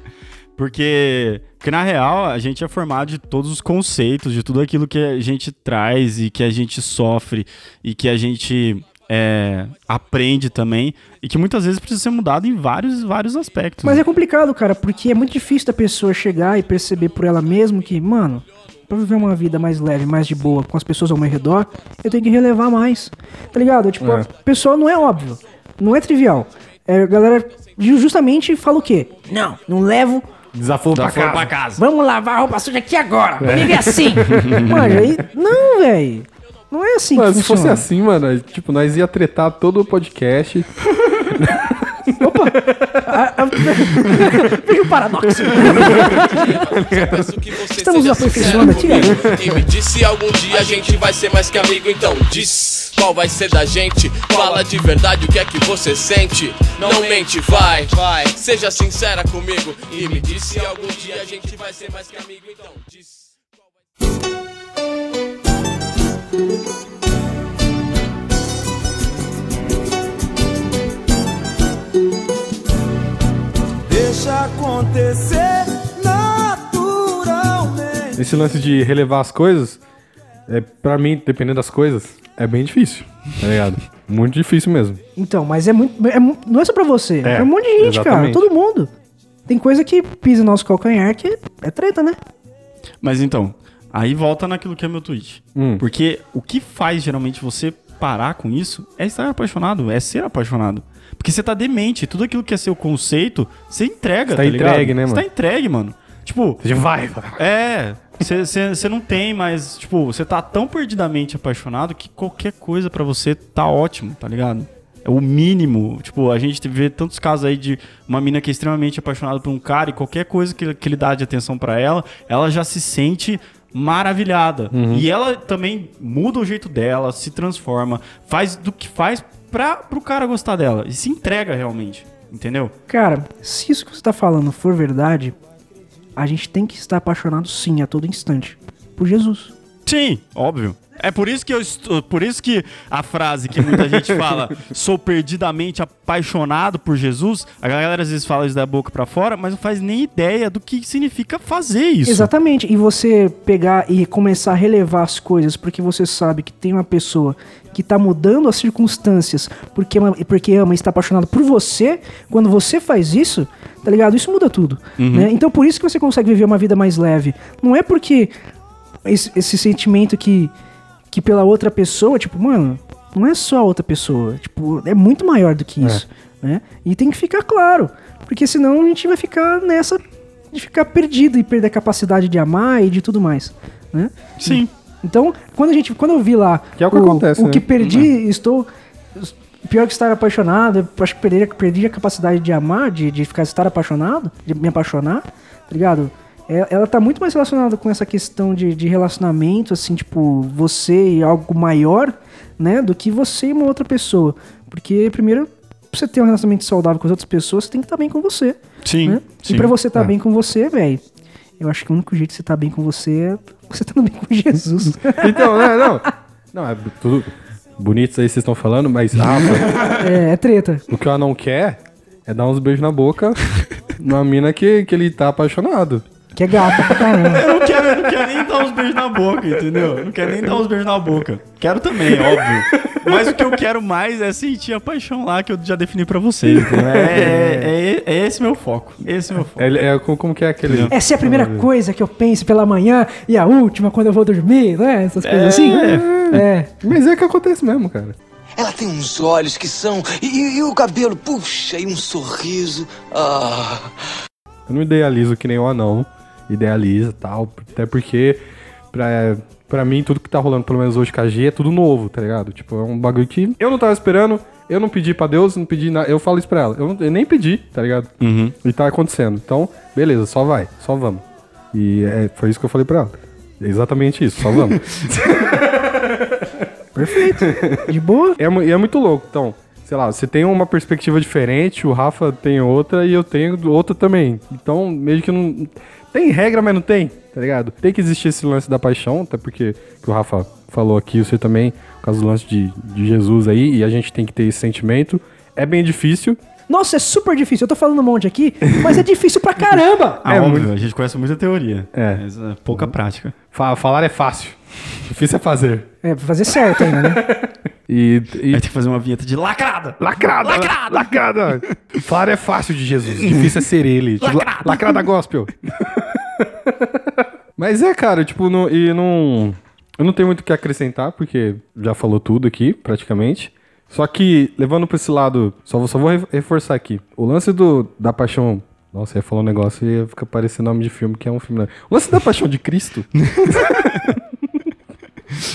[SPEAKER 4] Porque, porque na real a gente é formado de todos os conceitos, de tudo aquilo que a gente traz e que a gente sofre e que a gente é, aprende também e que muitas vezes precisa ser mudado em vários, vários aspectos.
[SPEAKER 5] Mas é complicado, cara, porque é muito difícil da pessoa chegar e perceber por ela mesma que, mano, pra viver uma vida mais leve, mais de boa, com as pessoas ao meu redor, eu tenho que relevar mais. Tá ligado? Tipo,
[SPEAKER 3] É.
[SPEAKER 5] a pessoa não é óbvio, não é trivial. É, a galera ju- justamente fala o quê? Não, não levo.
[SPEAKER 3] Desaforo pra casa.
[SPEAKER 4] pra casa.
[SPEAKER 5] Vamos lavar a roupa suja aqui agora. Comigo é assim. Mano, aí. Não, velho. Não é assim
[SPEAKER 3] Mano,
[SPEAKER 5] que
[SPEAKER 3] se fosse
[SPEAKER 5] funciona.
[SPEAKER 3] assim, mano, tipo, nós ia tretar todo o podcast.
[SPEAKER 5] Veja o paradoxo. Estamos aperfeiçoando aqui.
[SPEAKER 7] E me diz se algum dia a gente vai ser mais que amigo. Então diz qual vai ser da gente. Fala de verdade o que é que você sente. Não mente, vai, vai. Seja sincera comigo. E me diz se algum dia a gente vai ser mais que amigo. Então diz.
[SPEAKER 2] Deixa acontecer naturalmente.
[SPEAKER 3] Esse lance de relevar as coisas, é, pra mim, dependendo das coisas, é bem difícil, tá ligado? Muito difícil mesmo.
[SPEAKER 5] Então, mas é muito. é não é só pra você. É,
[SPEAKER 3] É,
[SPEAKER 5] pra um monte de gente, cara.
[SPEAKER 3] exatamente.
[SPEAKER 5] Todo mundo. Tem coisa que pisa no nosso calcanhar que é treta, né?
[SPEAKER 4] Mas então, aí volta naquilo que é meu tweet.
[SPEAKER 3] Hum.
[SPEAKER 4] Porque o que faz geralmente você parar com isso é estar apaixonado, é ser apaixonado. Porque você tá demente, tudo aquilo que é seu conceito, você entrega,
[SPEAKER 3] Você tá
[SPEAKER 4] tá ligado?
[SPEAKER 3] entregue, né,
[SPEAKER 4] Você
[SPEAKER 3] mano?
[SPEAKER 4] tá entregue, mano. Tipo,
[SPEAKER 3] Você vai.
[SPEAKER 4] é, você não tem mais, tipo, você tá tão perdidamente apaixonado que qualquer coisa pra você tá ótimo, tá ligado? É o mínimo. Tipo, a gente vê tantos casos aí de uma mina que é extremamente apaixonada por um cara e qualquer coisa que, que ele dá de atenção pra ela, ela já se sente maravilhada. E ela também muda o jeito dela, se transforma, faz do que faz pra, pro cara gostar dela e se entrega realmente. Entendeu?
[SPEAKER 5] Cara, se isso que você tá falando for verdade, a gente tem que estar apaixonado sim a todo instante. Por Jesus.
[SPEAKER 4] Sim, óbvio. É por isso que eu estou, por isso que a frase que muita gente fala, sou perdidamente apaixonado por Jesus, a galera às vezes fala isso da boca pra fora, mas não faz nem ideia do que significa fazer isso.
[SPEAKER 5] Exatamente. E você pegar e começar a relevar as coisas porque você sabe que tem uma pessoa que tá mudando as circunstâncias porque ama, porque ama e está apaixonado por você, quando você faz isso, tá ligado? Isso muda tudo. né? Então por isso que você consegue viver uma vida mais leve. Não é porque esse, esse sentimento que, que pela outra pessoa, tipo, mano, não é só a outra pessoa. Tipo, é muito maior do que isso. Né? E tem que ficar claro. Porque senão a gente vai ficar nessa de ficar perdido e perder a capacidade de amar e de tudo mais. Né?
[SPEAKER 4] Sim.
[SPEAKER 5] Então, quando a gente, quando eu vi lá
[SPEAKER 3] Que é o que acontece,
[SPEAKER 5] o
[SPEAKER 3] né?
[SPEAKER 5] que perdi, estou pior que estar apaixonado, eu acho que perdi, perdi a capacidade de amar, de, de ficar estar apaixonado, de me apaixonar, tá ligado? É- Ela tá muito mais relacionada com essa questão de, de relacionamento, assim, tipo, você e algo maior, né, do que você e uma outra pessoa. Porque, primeiro, pra você ter um relacionamento saudável com as outras pessoas, você tem que estar bem com você.
[SPEAKER 4] Sim.
[SPEAKER 5] né?
[SPEAKER 4] sim.
[SPEAKER 5] E pra você estar
[SPEAKER 3] É.
[SPEAKER 5] bem com você, velho, eu acho que o único jeito de você estar bem com você é você estando bem com Jesus.
[SPEAKER 3] Então, né, não. Não, é tudo bonito isso aí que vocês estão falando, mas Rafa,
[SPEAKER 5] é, é treta.
[SPEAKER 3] o que ela não quer é dar uns beijos na boca numa mina que, que ele tá apaixonado.
[SPEAKER 5] Que é gata pra caramba.
[SPEAKER 4] Eu não quero, não quero nem dar uns beijos na boca, entendeu? Eu não quero nem dar uns beijos na boca. Quero também, óbvio. Mas o que eu quero mais é sentir a paixão lá que eu já defini pra vocês. entendeu? É, é, é, é esse meu foco. Esse é meu foco.
[SPEAKER 3] É, é como, como que é aquele.
[SPEAKER 5] Essa é a primeira coisa que eu penso pela manhã e a última quando eu vou dormir, né? Essas coisas assim. É.
[SPEAKER 3] Mas é que acontece mesmo, cara.
[SPEAKER 6] Ela tem uns olhos que são. E, e- e o cabelo, puxa, e um sorriso. Ah.
[SPEAKER 3] Eu não idealizo que nem o anão idealiza e tal. Até porque, pra, pra mim, tudo que tá rolando, pelo menos hoje com a G, é tudo novo, tá ligado? Tipo, é um bagulho que eu não tava esperando. Eu não pedi pra Deus, não pedi nada. Eu falo isso pra ela. Eu, não- eu nem pedi, tá ligado?
[SPEAKER 4] Uhum.
[SPEAKER 3] E tá acontecendo. Então, beleza, só vai, só vamos. E é, foi isso que eu falei pra ela. É exatamente isso, só vamos.
[SPEAKER 5] De boa?
[SPEAKER 3] É, e é muito louco. Então, sei lá, você tem uma perspectiva diferente, o Rafa tem outra e eu tenho outra também. Então, meio que não. Tem regra, mas não tem, tá ligado? Tem que existir esse lance da paixão, até porque que o Rafa falou aqui, você também, por causa do lance de, de Jesus aí, e a gente tem que ter esse sentimento. É bem difícil.
[SPEAKER 5] Nossa, é super difícil. Eu tô falando um monte aqui, mas é difícil pra caramba.
[SPEAKER 4] Ah,
[SPEAKER 3] É
[SPEAKER 4] óbvio,
[SPEAKER 3] muito-
[SPEAKER 4] a gente conhece muita teoria.
[SPEAKER 3] É.
[SPEAKER 4] Mas é pouca prática.
[SPEAKER 3] Fa- falar é fácil. Difícil é fazer.
[SPEAKER 5] É, pra fazer certo ainda, né?
[SPEAKER 3] E, e
[SPEAKER 4] Vai ter que fazer uma vinheta de lacrada.
[SPEAKER 3] Lacrada! Lacrada! Lacrada! Falar é fácil de Jesus, difícil é ser ele. Tipo, la- lacrada gospel. Mas é, cara, tipo, não, e não. Eu não tenho muito o que acrescentar, porque já falou tudo aqui, praticamente. Só que, levando pra esse lado, só, vou- só vou re- reforçar aqui. O lance do, da paixão. Nossa, eu ia falar um negócio e ia ficar parecendo nome de filme, que é um filme. né? O lance da paixão de Cristo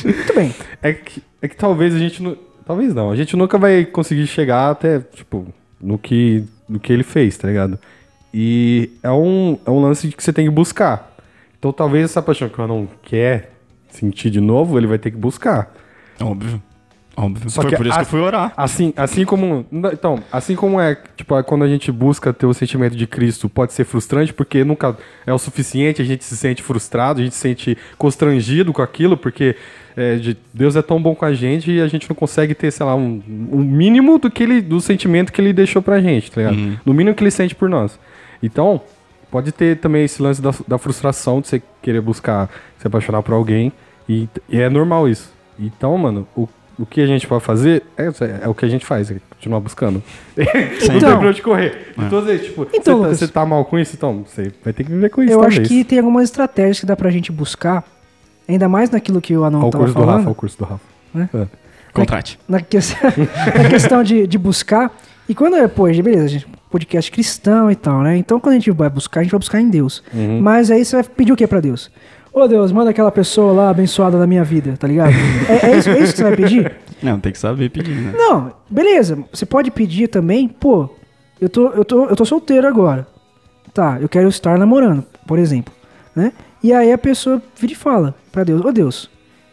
[SPEAKER 5] Muito bem.
[SPEAKER 3] é que, é que talvez a gente não. Talvez não. A gente nunca vai conseguir chegar até, tipo, no que, no que ele fez, tá ligado? E é um, é um lance que você tem que buscar. Então talvez essa paixão que o não quer sentir de novo, ele vai ter que buscar.
[SPEAKER 4] Óbvio. Óbvio.
[SPEAKER 3] Só
[SPEAKER 4] Foi
[SPEAKER 3] que
[SPEAKER 4] por isso
[SPEAKER 3] a-
[SPEAKER 4] que eu fui orar.
[SPEAKER 3] Assim, assim como. Então, assim como é, tipo, é quando a gente busca ter o sentimento de Cristo, pode ser frustrante, porque nunca é o suficiente, a gente se sente frustrado, a gente se sente constrangido com aquilo, porque é, de- Deus é tão bom com a gente e a gente não consegue ter, sei lá, um, um mínimo do que ele, do sentimento que ele deixou pra gente, tá ligado? No mínimo que ele sente por nós. Então, pode ter também esse lance da, da frustração de você querer buscar se apaixonar por alguém, e, e é normal isso. Então, mano, o, o que a gente pode fazer é, é o que a gente faz, é continuar buscando. não tem
[SPEAKER 5] Então-
[SPEAKER 3] pra onde correr. Então, às vezes, tipo,
[SPEAKER 5] Então,
[SPEAKER 3] você, tá,
[SPEAKER 5] Lucas-
[SPEAKER 3] você tá mal com isso, então você vai ter que viver com isso,
[SPEAKER 5] Eu acho que tem algumas estratégias que dá pra gente buscar, ainda mais naquilo que o Anão
[SPEAKER 3] Olha o
[SPEAKER 5] tava
[SPEAKER 3] curso do
[SPEAKER 5] falando.
[SPEAKER 3] Rafa, olha o curso do Rafa.
[SPEAKER 5] Né?
[SPEAKER 3] É.
[SPEAKER 4] Contrate.
[SPEAKER 5] na, que- na questão de, de buscar. E quando é, pô, beleza, gente, podcast cristão e tal, né? Então quando a gente vai buscar, a gente vai buscar em Deus.
[SPEAKER 3] Uhum.
[SPEAKER 5] Mas aí você vai pedir o que pra Deus? Ô Deus, manda aquela pessoa lá abençoada na minha vida, tá ligado? é, é isso, é isso que você vai pedir?
[SPEAKER 4] Não, tem que saber pedir, né?
[SPEAKER 5] Não, beleza. Você pode pedir também, pô, eu tô, eu tô, eu tô solteiro agora. Tá, eu quero estar namorando, por exemplo, né? E aí a pessoa vira e fala pra Deus, ô Deus,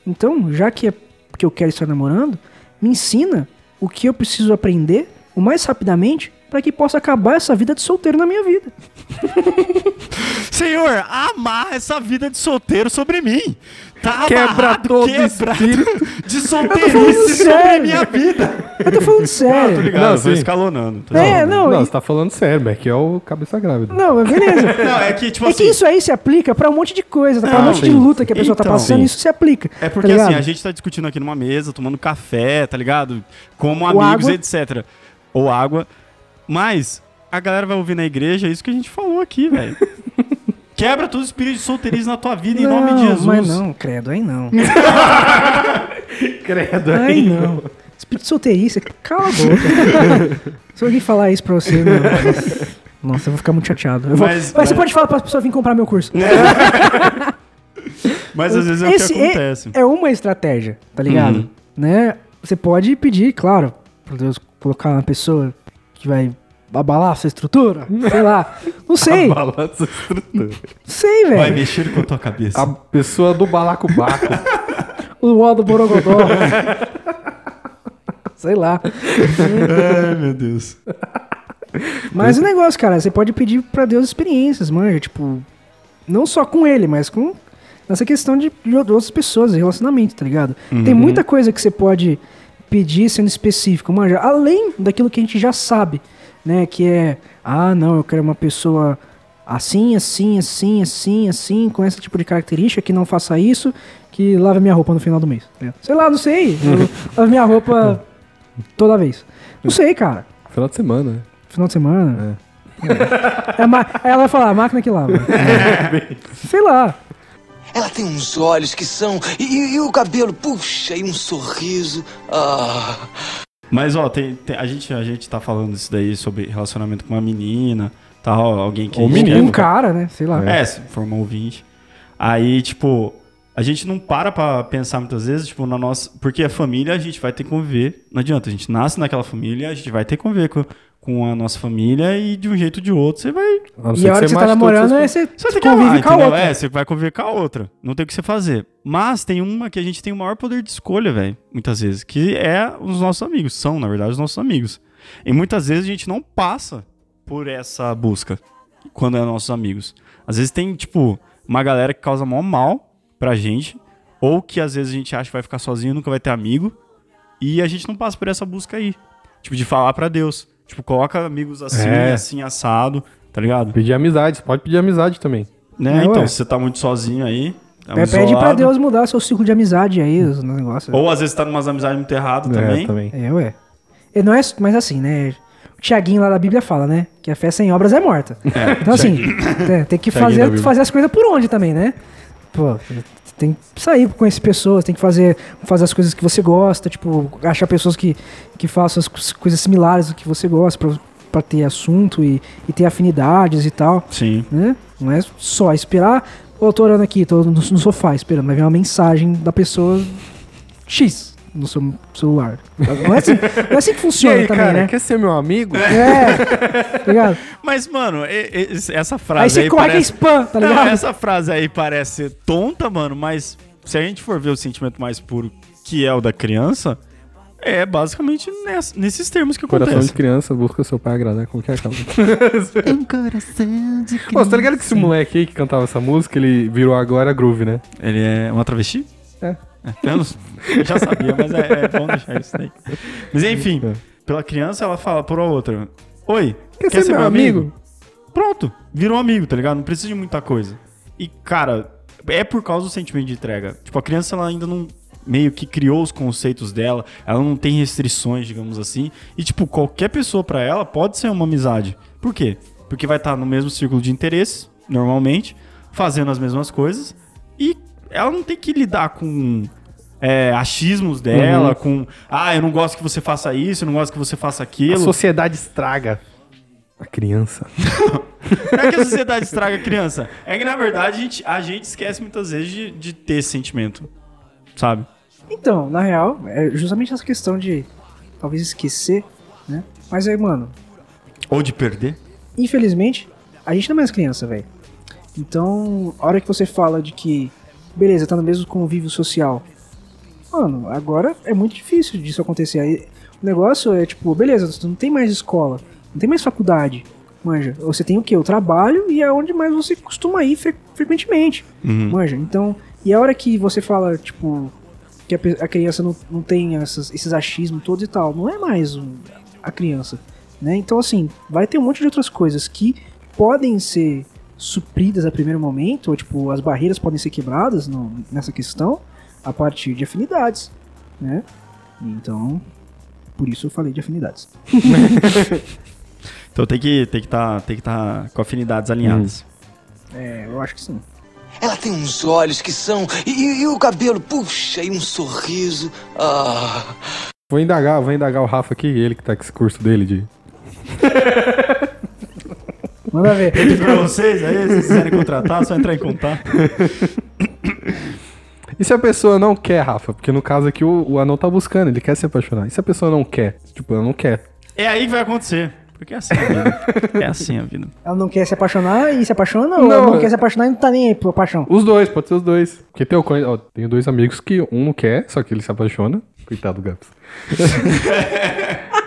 [SPEAKER 5] então, já que é que eu quero estar namorando, me ensina o que eu preciso aprender o mais rapidamente para que possa acabar essa vida de solteiro na minha vida.
[SPEAKER 4] Senhor, amarra essa vida de solteiro sobre mim. Tá
[SPEAKER 3] Quebra
[SPEAKER 4] amarrado,
[SPEAKER 3] todo
[SPEAKER 4] quebrado de solteirice sobre
[SPEAKER 5] sério.
[SPEAKER 4] minha vida.
[SPEAKER 5] Eu tô falando sério.
[SPEAKER 4] Ligado,
[SPEAKER 3] Não,
[SPEAKER 4] eu tô
[SPEAKER 3] sim.
[SPEAKER 4] escalonando. tô
[SPEAKER 5] É, não,
[SPEAKER 3] Não,
[SPEAKER 5] e-
[SPEAKER 3] você tá falando sério, Beck, é o cabeça grávida.
[SPEAKER 5] não, beleza.
[SPEAKER 4] Não, é que, tipo
[SPEAKER 5] É
[SPEAKER 4] assim...
[SPEAKER 5] que isso aí se aplica pra um monte de coisa, pra um
[SPEAKER 4] Não,
[SPEAKER 5] monte de
[SPEAKER 4] sim.
[SPEAKER 5] luta que a pessoa tá
[SPEAKER 4] Então,
[SPEAKER 5] passando,
[SPEAKER 4] sim.
[SPEAKER 5] isso se aplica.
[SPEAKER 4] É porque
[SPEAKER 5] tá
[SPEAKER 4] assim,
[SPEAKER 5] ligado?
[SPEAKER 4] a gente tá discutindo aqui numa mesa, tomando café, tá ligado? Como
[SPEAKER 5] Ou
[SPEAKER 4] amigos,
[SPEAKER 5] água.
[SPEAKER 4] etc. Ou água. Mas a galera vai ouvir na igreja, é isso que a gente falou aqui, velho. Quebra todo o espírito de solteirismo na tua vida em nome de Jesus.
[SPEAKER 5] Mas não, credo, aí não.
[SPEAKER 3] Credo
[SPEAKER 5] Ai não. Espírito de solteirice, cala a boca. Se alguém falar isso pra você, não. Nossa, eu vou ficar muito chateado. Eu vou-
[SPEAKER 4] Mas-
[SPEAKER 5] Mas, você pode falar pra pessoa vir comprar meu curso.
[SPEAKER 4] Mas às vezes é
[SPEAKER 5] Esse
[SPEAKER 4] o que acontece.
[SPEAKER 5] É, é uma estratégia, tá ligado?
[SPEAKER 4] Uhum.
[SPEAKER 5] Né? Você pode pedir, claro, pra Deus colocar uma pessoa que vai abalar a sua estrutura, sei lá. Não sei,
[SPEAKER 3] Balança estrutura.
[SPEAKER 5] sei,
[SPEAKER 4] Vai
[SPEAKER 5] velho.
[SPEAKER 4] mexer com a tua cabeça.
[SPEAKER 3] A pessoa do balacobaco.
[SPEAKER 5] O wall do Borogodó. sei lá.
[SPEAKER 4] Ai, meu Deus.
[SPEAKER 5] Mas o negócio, cara, você pode pedir pra Deus experiências, manja, tipo, não só com ele, mas com essa questão de, de outras pessoas, de relacionamento, tá ligado? Tem muita coisa que você pode pedir sendo específico, manja, além daquilo que a gente já sabe, né, que é, ah, não, eu quero uma pessoa assim, assim, assim, assim, assim, com esse tipo de característica, que não faça isso, que lave minha roupa no final do mês. ligado? Sei lá, não sei, eu lavo minha roupa toda vez. Não sei, cara.
[SPEAKER 3] Final de semana, né?
[SPEAKER 5] Final de semana? É. ma- Aí ela vai falar, a máquina que lava. Sei lá.
[SPEAKER 6] Ela tem uns olhos que são. E, e- e o cabelo, puxa, e um sorriso. Ah.
[SPEAKER 4] Mas, ó, tem, tem- a, gente, a gente tá falando isso daí sobre relacionamento com uma menina, Tá, ó, alguém que.
[SPEAKER 3] Ou menino.
[SPEAKER 5] Um cara, né? Sei lá.
[SPEAKER 4] É, se for um ouvinte. Aí, tipo, a gente não para pra pensar muitas vezes, tipo, na nossa. Porque a família a gente vai ter que conviver. Não adianta, a gente nasce naquela família, a gente vai ter que conviver com, com a nossa família e de um jeito ou de outro você vai.
[SPEAKER 5] E a hora que você tá namorando, aí você,
[SPEAKER 4] Você vai ter que
[SPEAKER 5] convive
[SPEAKER 4] amar,
[SPEAKER 5] com a outra.
[SPEAKER 4] É, você vai conviver com a outra. Não tem o que você fazer. Mas tem uma que a gente tem o maior poder de escolha, velho. Muitas vezes. Que é os nossos amigos. São, na verdade, os nossos amigos. E muitas vezes a gente não passa por essa busca quando é nossos amigos. Às vezes tem, tipo, uma galera que causa maior mal pra gente. Ou que às vezes a gente acha que vai ficar sozinho, nunca vai ter amigo. E a gente não passa por essa busca aí. Tipo, de falar pra Deus. Tipo, coloca amigos assim,
[SPEAKER 3] É.
[SPEAKER 4] assim, assado, tá ligado?
[SPEAKER 3] Pedir amizade, você pode pedir amizade também.
[SPEAKER 4] Né?
[SPEAKER 5] É,
[SPEAKER 4] então,
[SPEAKER 5] ué.
[SPEAKER 4] se você tá muito sozinho aí. tá
[SPEAKER 5] É, pede pra. Deus mudar seu ciclo de amizade aí, os negócios.
[SPEAKER 4] Ou às vezes tá numas amizades muito erradas
[SPEAKER 3] É,
[SPEAKER 4] também.
[SPEAKER 3] também.
[SPEAKER 5] É, ué. E não é, mas assim, né? O Tiaguinho lá da Bíblia fala, né? Que a fé sem obras é morta. então, assim, é, tem que fazer, fazer as coisas por onde também, né? Pô, tem que sair conhecer pessoas, tem que fazer, fazer as coisas que você gosta, tipo, achar pessoas que, que façam as co- coisas similares do que você gosta pra, pra ter assunto e, e ter afinidades e tal,
[SPEAKER 4] Sim.
[SPEAKER 5] né? Não é só esperar, eu tô orando aqui, tô no, no sofá esperando, vai vir uma mensagem da pessoa X no seu celular. Não é assim, não é assim que
[SPEAKER 3] E
[SPEAKER 5] funciona
[SPEAKER 3] aí,
[SPEAKER 5] também,
[SPEAKER 3] cara,
[SPEAKER 5] né?
[SPEAKER 3] quer ser meu amigo?
[SPEAKER 5] É, tá ligado?
[SPEAKER 4] Mas, mano, e- e- essa
[SPEAKER 5] Aí
[SPEAKER 4] frase
[SPEAKER 5] você
[SPEAKER 4] aí,
[SPEAKER 5] corre que é
[SPEAKER 4] parece...
[SPEAKER 5] spam, tá
[SPEAKER 4] Não,
[SPEAKER 5] ligado?
[SPEAKER 4] essa frase aí parece tonta, mano, mas se a gente for ver o sentimento mais puro, que é o da criança, é basicamente ness- nesses termos que
[SPEAKER 3] Coração
[SPEAKER 4] acontece.
[SPEAKER 3] de criança busca seu pai agradar. Como que é aquela? um coração de criança. Pô, você tá ligado que esse moleque aí que cantava essa música, ele virou agora groove, né?
[SPEAKER 4] Ele é uma travesti?
[SPEAKER 3] É.
[SPEAKER 4] Eu já sabia, mas é, é bom deixar isso daí. Mas enfim,
[SPEAKER 3] É.
[SPEAKER 4] pela criança ela fala por outra: Oi,
[SPEAKER 3] Quer, ser, meu amigo?
[SPEAKER 4] Pronto, virou amigo, tá ligado? Não precisa de muita coisa. E, cara, é por causa do sentimento de entrega. Tipo, a criança ela ainda não meio que criou os conceitos dela, ela não tem restrições, digamos assim. E, tipo, qualquer pessoa pra ela pode ser uma amizade. Por quê? Porque vai estar no mesmo círculo de interesses, normalmente, fazendo as mesmas coisas. E ela não tem que lidar com é, achismos dela,
[SPEAKER 3] Uhum.
[SPEAKER 4] com. Ah, eu não gosto que você faça isso, eu não gosto que você faça
[SPEAKER 3] A
[SPEAKER 4] aquilo.
[SPEAKER 3] sociedade estraga a criança.
[SPEAKER 4] Não é que a sociedade estraga a criança. É que, na verdade, a gente, a gente esquece muitas vezes de, de ter esse sentimento. Sabe?
[SPEAKER 5] Então, na real, é justamente essa questão de talvez esquecer, né? Mas aí, mano,
[SPEAKER 4] Ou de perder.
[SPEAKER 5] infelizmente, a gente não é mais criança, velho. Então, a hora que você fala de que, beleza, tá no mesmo convívio social, mano, agora é muito difícil disso acontecer. Aí, o negócio é tipo, beleza, você não tem mais escola, não tem mais faculdade, manja. Você tem o quê? O trabalho e é onde mais você costuma ir fre- frequentemente, manja. Então, e a hora que você fala, tipo, que a, a criança não, não tem essas- esses achismos todos e tal, não é mais um- a criança, né? Então, assim, vai ter um monte de outras coisas que podem ser supridas a primeiro momento, ou, tipo, as barreiras podem ser quebradas no- nessa questão a partir de afinidades, né? Então, por isso eu falei de afinidades.
[SPEAKER 4] Então tem que tem que tá, tem que tá com afinidades alinhadas.
[SPEAKER 5] É, eu acho que sim.
[SPEAKER 6] Ela tem uns olhos que são. E, e- e o cabelo, puxa, e um sorriso. Ah.
[SPEAKER 3] Vou indagar, vou indagar o Rafa aqui, ele que tá com esse curso dele de.
[SPEAKER 5] Manda ver.
[SPEAKER 4] E pra vocês aí, se vocês quiserem contratar, é só entrar em contato.
[SPEAKER 3] E se a pessoa não quer, Rafa? Porque no caso aqui o, o anão tá buscando, ele quer se apaixonar. E se a pessoa não quer? Tipo, ela não quer.
[SPEAKER 4] É aí que vai acontecer. Porque é assim a vida. É assim a vida.
[SPEAKER 5] Ela não quer se apaixonar e se apaixona, ou
[SPEAKER 3] Não,
[SPEAKER 5] ela não quer se apaixonar e não tá nem aí pra paixão?
[SPEAKER 3] Os dois, pode ser os dois. Porque tem, ó, tenho dois amigos que um não quer, só que ele se apaixona. Coitado do Gaps.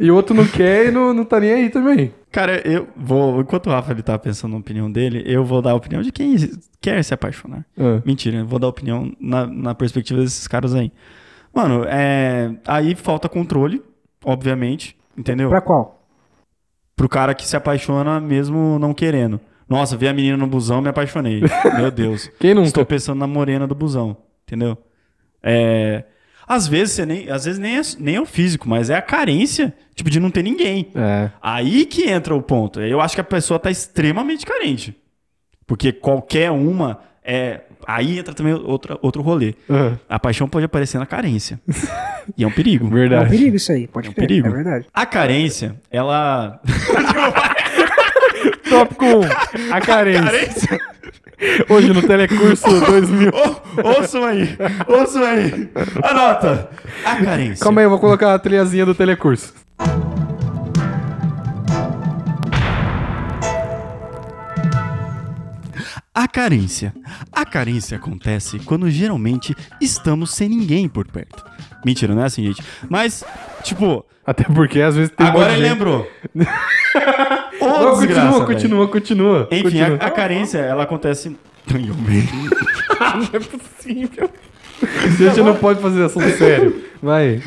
[SPEAKER 3] e o outro não quer e não, não tá nem aí também.
[SPEAKER 4] Cara, eu vou. Enquanto o Rafa ele tá pensando na opinião dele, eu vou dar a opinião de quem quer se apaixonar.
[SPEAKER 3] Ah.
[SPEAKER 4] Mentira, eu vou dar a opinião na, na perspectiva desses caras aí. Mano, é. Aí falta controle, obviamente, entendeu?
[SPEAKER 5] Pra qual?
[SPEAKER 4] Pro cara que se apaixona mesmo não querendo. Nossa, vi a menina no busão, me apaixonei. Meu Deus.
[SPEAKER 3] Quem nunca?
[SPEAKER 4] Estou pensando na morena do busão, entendeu? É. Às vezes você nem, às vezes nem é, nem é o físico, mas é a carência, tipo, de não ter ninguém.
[SPEAKER 3] É.
[SPEAKER 4] Aí que entra o ponto. Eu acho que a pessoa tá extremamente carente. Porque qualquer uma é. Aí entra também outra, outro rolê.
[SPEAKER 3] Ah,
[SPEAKER 4] A paixão pode aparecer na carência. e é um perigo.
[SPEAKER 5] É um
[SPEAKER 3] verdade.
[SPEAKER 5] perigo isso aí, pode
[SPEAKER 4] É um
[SPEAKER 5] crer.
[SPEAKER 4] perigo.
[SPEAKER 5] É verdade.
[SPEAKER 4] A carência, ela.
[SPEAKER 3] Tópico 1. A carência. Hoje no Telecurso 2000.
[SPEAKER 4] Ô, ouçam aí, ouçam aí. Anota. A carência.
[SPEAKER 3] Calma aí, eu vou colocar a trilhazinha do Telecurso.
[SPEAKER 4] A carência. A carência acontece quando geralmente estamos sem ninguém por perto. Mentira, não é assim, gente. Mas, tipo,
[SPEAKER 3] Até porque às vezes tem um
[SPEAKER 4] agora
[SPEAKER 3] de
[SPEAKER 4] ele
[SPEAKER 3] gente-
[SPEAKER 4] lembrou.
[SPEAKER 3] Não,
[SPEAKER 4] desgraça,
[SPEAKER 3] continua, continua, continua.
[SPEAKER 4] Enfim,
[SPEAKER 3] continua.
[SPEAKER 4] a, a carência, ela acontece.
[SPEAKER 3] Não é possível. A gente não pode fazer assunto sério. Vai.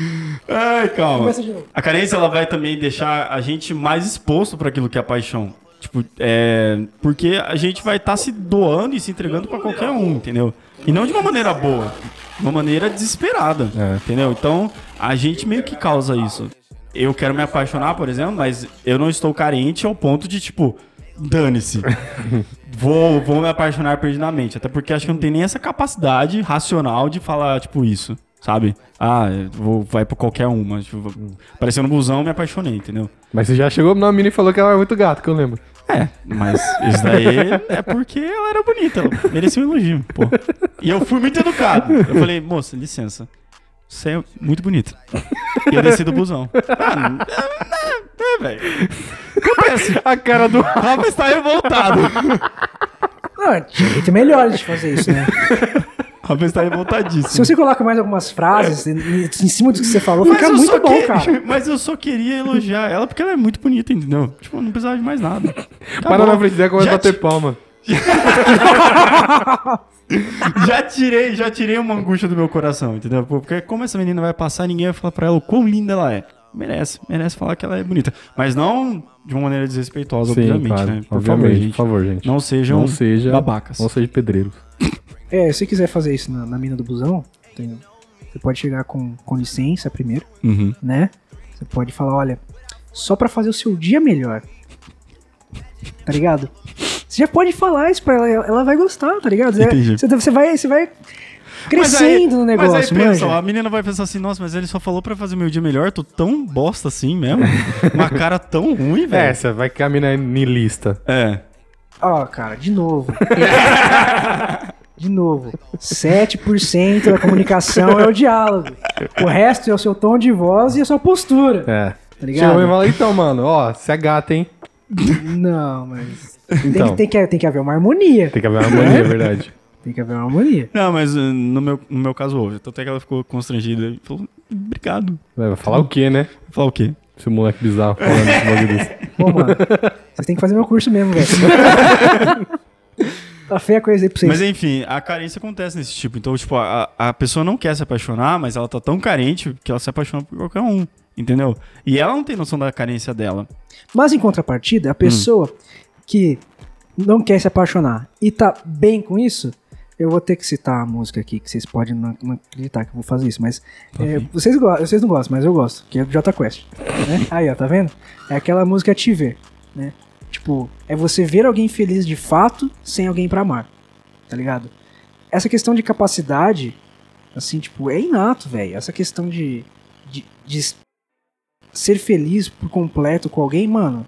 [SPEAKER 4] Ai, calma. A carência ela vai também deixar a gente mais exposto para aquilo que é a paixão. Tipo, é. Porque a gente vai estar se doando e se entregando para qualquer um, entendeu? E não de uma maneira boa, de uma maneira desesperada,
[SPEAKER 3] É.
[SPEAKER 4] entendeu? Então, a gente meio que causa isso. Eu quero me apaixonar, por exemplo, mas eu não estou carente ao ponto de, tipo, dane-se. vou, vou me apaixonar perdidamente. Até porque acho que eu não tenho nem essa capacidade racional de falar, tipo, isso. Sabe? Ah, vou, vai pra qualquer uma. Tipo, apareceu no busão, me apaixonei, entendeu?
[SPEAKER 3] Mas você já chegou na mina e falou que ela era muito gata, que eu lembro.
[SPEAKER 4] É, mas isso daí é porque ela era bonita, ela merecia um elogio, pô. E eu fui muito educado. Eu falei, moça, licença. Você é muito bonita. E eu desci do busão. Ah, é, é, velho. Acontece.
[SPEAKER 3] A cara do.
[SPEAKER 4] Rafa está revoltado.
[SPEAKER 5] Não, tinha jeito melhores de fazer isso, né?
[SPEAKER 4] Rafa está revoltadíssimo.
[SPEAKER 5] Se você coloca mais algumas frases em, cima do que você falou,
[SPEAKER 4] Mas
[SPEAKER 5] fica muito bom,
[SPEAKER 4] que-
[SPEAKER 5] cara.
[SPEAKER 4] Mas eu só queria elogiar ela porque ela é muito bonita, entendeu? Tipo, não precisava de mais nada. Tá
[SPEAKER 3] Para
[SPEAKER 4] bom.
[SPEAKER 3] na frente dela vai
[SPEAKER 4] Já
[SPEAKER 3] bater palma.
[SPEAKER 4] Já tirei, já tirei uma angústia do meu coração, entendeu? Porque como essa menina vai passar, ninguém vai falar pra ela o quão linda ela é. Merece, merece falar que ela é bonita. Mas não de uma maneira desrespeitosa,
[SPEAKER 3] Sim,
[SPEAKER 4] obviamente,
[SPEAKER 3] claro.
[SPEAKER 4] né? Por
[SPEAKER 3] Obviamente,
[SPEAKER 4] favor, gente.
[SPEAKER 3] por favor, gente.
[SPEAKER 4] Não sejam
[SPEAKER 3] Não seja
[SPEAKER 4] babacas.
[SPEAKER 3] Não seja pedreiro.
[SPEAKER 5] É, se você quiser fazer isso na, na mina do busão, entendeu? Você pode chegar com, com licença primeiro,
[SPEAKER 4] Uhum.
[SPEAKER 5] né? Você pode falar, olha, só pra fazer o seu dia melhor. Tá ligado? Você já pode falar isso pra ela, ela vai gostar, tá ligado? Você,
[SPEAKER 4] Entendi.
[SPEAKER 5] você, você vai, você vai crescendo
[SPEAKER 4] aí-
[SPEAKER 5] no negócio,
[SPEAKER 4] Mas aí pensa,
[SPEAKER 5] manja.
[SPEAKER 4] ó, a menina vai pensar assim, nossa, mas ele só falou pra fazer meu dia melhor, tô tão bosta assim mesmo. Uma cara tão ruim,
[SPEAKER 3] É,
[SPEAKER 4] velho.
[SPEAKER 3] você vai que a mina é nilista.
[SPEAKER 4] É.
[SPEAKER 5] Ó, cara, de novo. de novo. 7% da comunicação é o diálogo. O resto é o seu tom de voz e a sua postura.
[SPEAKER 3] É.
[SPEAKER 5] Tá ligado?
[SPEAKER 3] e fala, então, mano, ó, você é gata, hein?
[SPEAKER 5] Não, mas. Tem,
[SPEAKER 3] Então.
[SPEAKER 5] que, tem, que, tem que haver uma harmonia.
[SPEAKER 3] Tem que haver uma harmonia, é verdade.
[SPEAKER 5] Tem que haver uma harmonia.
[SPEAKER 4] Não, mas uh, no meu, no meu caso houve. Tanto é que ela ficou constrangida e falou, obrigado.
[SPEAKER 3] Vai falar o quê, né?
[SPEAKER 4] Falar o quê?
[SPEAKER 3] Esse moleque bizarro falando esse bagulho desse.
[SPEAKER 5] Pô, mano. Vocês têm que fazer meu curso mesmo, velho. tá feia a coisa aí pra vocês.
[SPEAKER 4] Mas enfim, a carência acontece nesse tipo. Então, tipo, a, a pessoa não quer se apaixonar, mas ela tá tão carente que ela se apaixona por qualquer um. Entendeu? E ela não tem noção da carência dela.
[SPEAKER 5] Mas em contrapartida, a pessoa que não quer se apaixonar e tá bem com isso, eu vou ter que citar a música aqui, que vocês podem não, não acreditar que eu vou fazer isso, mas é, vocês, vocês não gostam, mas eu gosto, que é do Jota Quest. né? Aí, ó, tá vendo? É aquela música Te Ver, né? Tipo, é você ver alguém feliz de fato sem alguém pra amar, tá ligado? Essa questão de capacidade, assim, tipo, é inato, velho. Essa questão de, de, de ser feliz por completo com alguém, mano.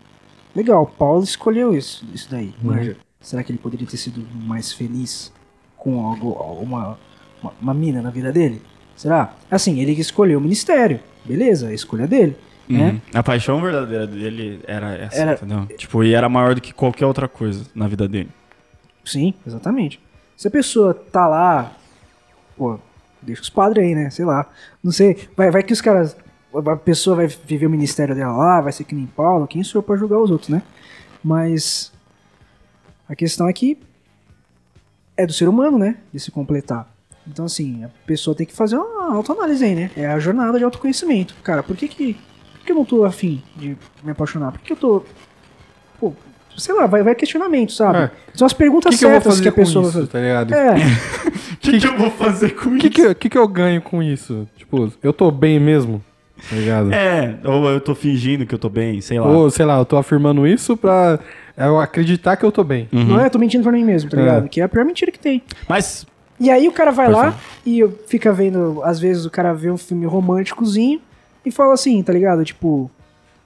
[SPEAKER 5] Legal, Paulo escolheu isso, isso daí. manja. Será que ele poderia ter sido mais feliz com algo, uma, uma, uma mina na vida dele? Será? Assim, ele escolheu o ministério. Beleza, a escolha dele. Né?
[SPEAKER 4] Uhum. A paixão verdadeira dele era essa,
[SPEAKER 5] Era-
[SPEAKER 4] entendeu? Tipo, e era maior do que qualquer outra coisa na vida dele.
[SPEAKER 5] Sim, exatamente. Se a pessoa tá lá, pô, deixa os padres aí, né? Sei lá. Não sei. Vai, vai que os caras. A pessoa vai viver o ministério dela lá, vai ser que nem Paulo. Quem sou eu pra julgar os outros, né? Mas. A questão é que. É do ser humano, né? De se completar. Então, assim, a pessoa tem que fazer uma autoanálise aí, né? É a jornada de autoconhecimento. Cara, por que que. Por que eu não tô afim de me apaixonar? Por que eu tô. Pô, sei lá, vai, vai questionamento, sabe?
[SPEAKER 3] É.
[SPEAKER 5] São as perguntas
[SPEAKER 3] que, que eu vou
[SPEAKER 5] certas
[SPEAKER 3] fazer
[SPEAKER 5] que a
[SPEAKER 3] com
[SPEAKER 5] pessoa
[SPEAKER 3] isso, tá ligado?
[SPEAKER 5] É,
[SPEAKER 4] O que, que eu vou fazer com
[SPEAKER 3] O que, que, eu- que que eu ganho com isso? Tipo, eu tô bem mesmo? Tá ligado?
[SPEAKER 4] É, ou eu tô fingindo que eu tô bem, sei lá.
[SPEAKER 3] Ou, sei lá, eu tô afirmando isso pra eu acreditar que eu tô bem.
[SPEAKER 5] não é? Eu tô mentindo pra mim mesmo, tá
[SPEAKER 3] É.
[SPEAKER 5] ligado? Que é a pior mentira que tem.
[SPEAKER 4] Mas,
[SPEAKER 5] E aí o cara vai lá e fica vendo, às vezes o cara vê um filme românticozinho e fala assim, tá ligado? Tipo,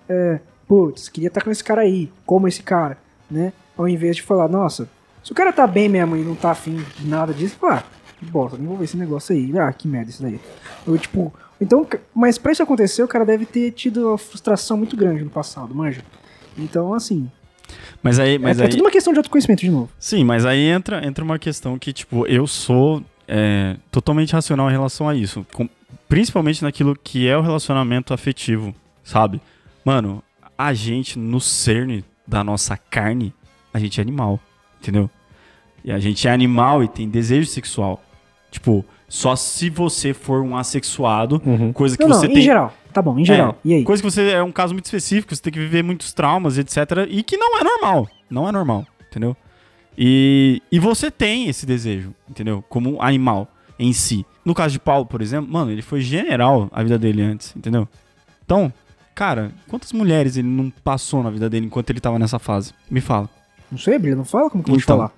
[SPEAKER 5] é, putz, queria estar com esse cara aí, como esse cara. né? Ao invés de falar, nossa, se o cara tá bem mesmo e não tá afim de nada disso, pá, que bosta, nem vou ver esse negócio aí. Ah, que merda isso daí. Eu, tipo, então, mas pra isso acontecer, o cara deve ter tido uma frustração muito grande no passado, manja. Então, assim,
[SPEAKER 4] Mas aí, mas
[SPEAKER 5] é, é
[SPEAKER 4] aí...
[SPEAKER 5] tudo uma questão de autoconhecimento de novo.
[SPEAKER 4] Sim, mas aí entra, entra uma questão que, tipo, eu sou é, totalmente racional em relação a isso. Com- principalmente naquilo que é o relacionamento afetivo, sabe? Mano, a gente, no cerne da nossa carne, a gente é animal, entendeu? E a gente é animal e tem desejo sexual. Tipo, só se você for um assexuado, coisa que
[SPEAKER 5] Não, não,
[SPEAKER 4] você
[SPEAKER 5] em
[SPEAKER 4] tem.
[SPEAKER 5] geral. Tá bom, em geral.
[SPEAKER 4] É,
[SPEAKER 5] E aí?
[SPEAKER 4] Coisa que você é um caso muito específico, você tem que viver muitos traumas, etc. E que não é normal. Não é normal, entendeu? E, e você tem esse desejo, entendeu? Como um animal em si. No caso de Paulo, por exemplo, mano, ele foi general a vida dele antes, entendeu? Então, cara, quantas mulheres ele não passou na vida dele enquanto ele tava nessa fase? Me fala.
[SPEAKER 5] Não sei, Brilha, não fala como que eu vou te
[SPEAKER 4] Então.
[SPEAKER 5] falar.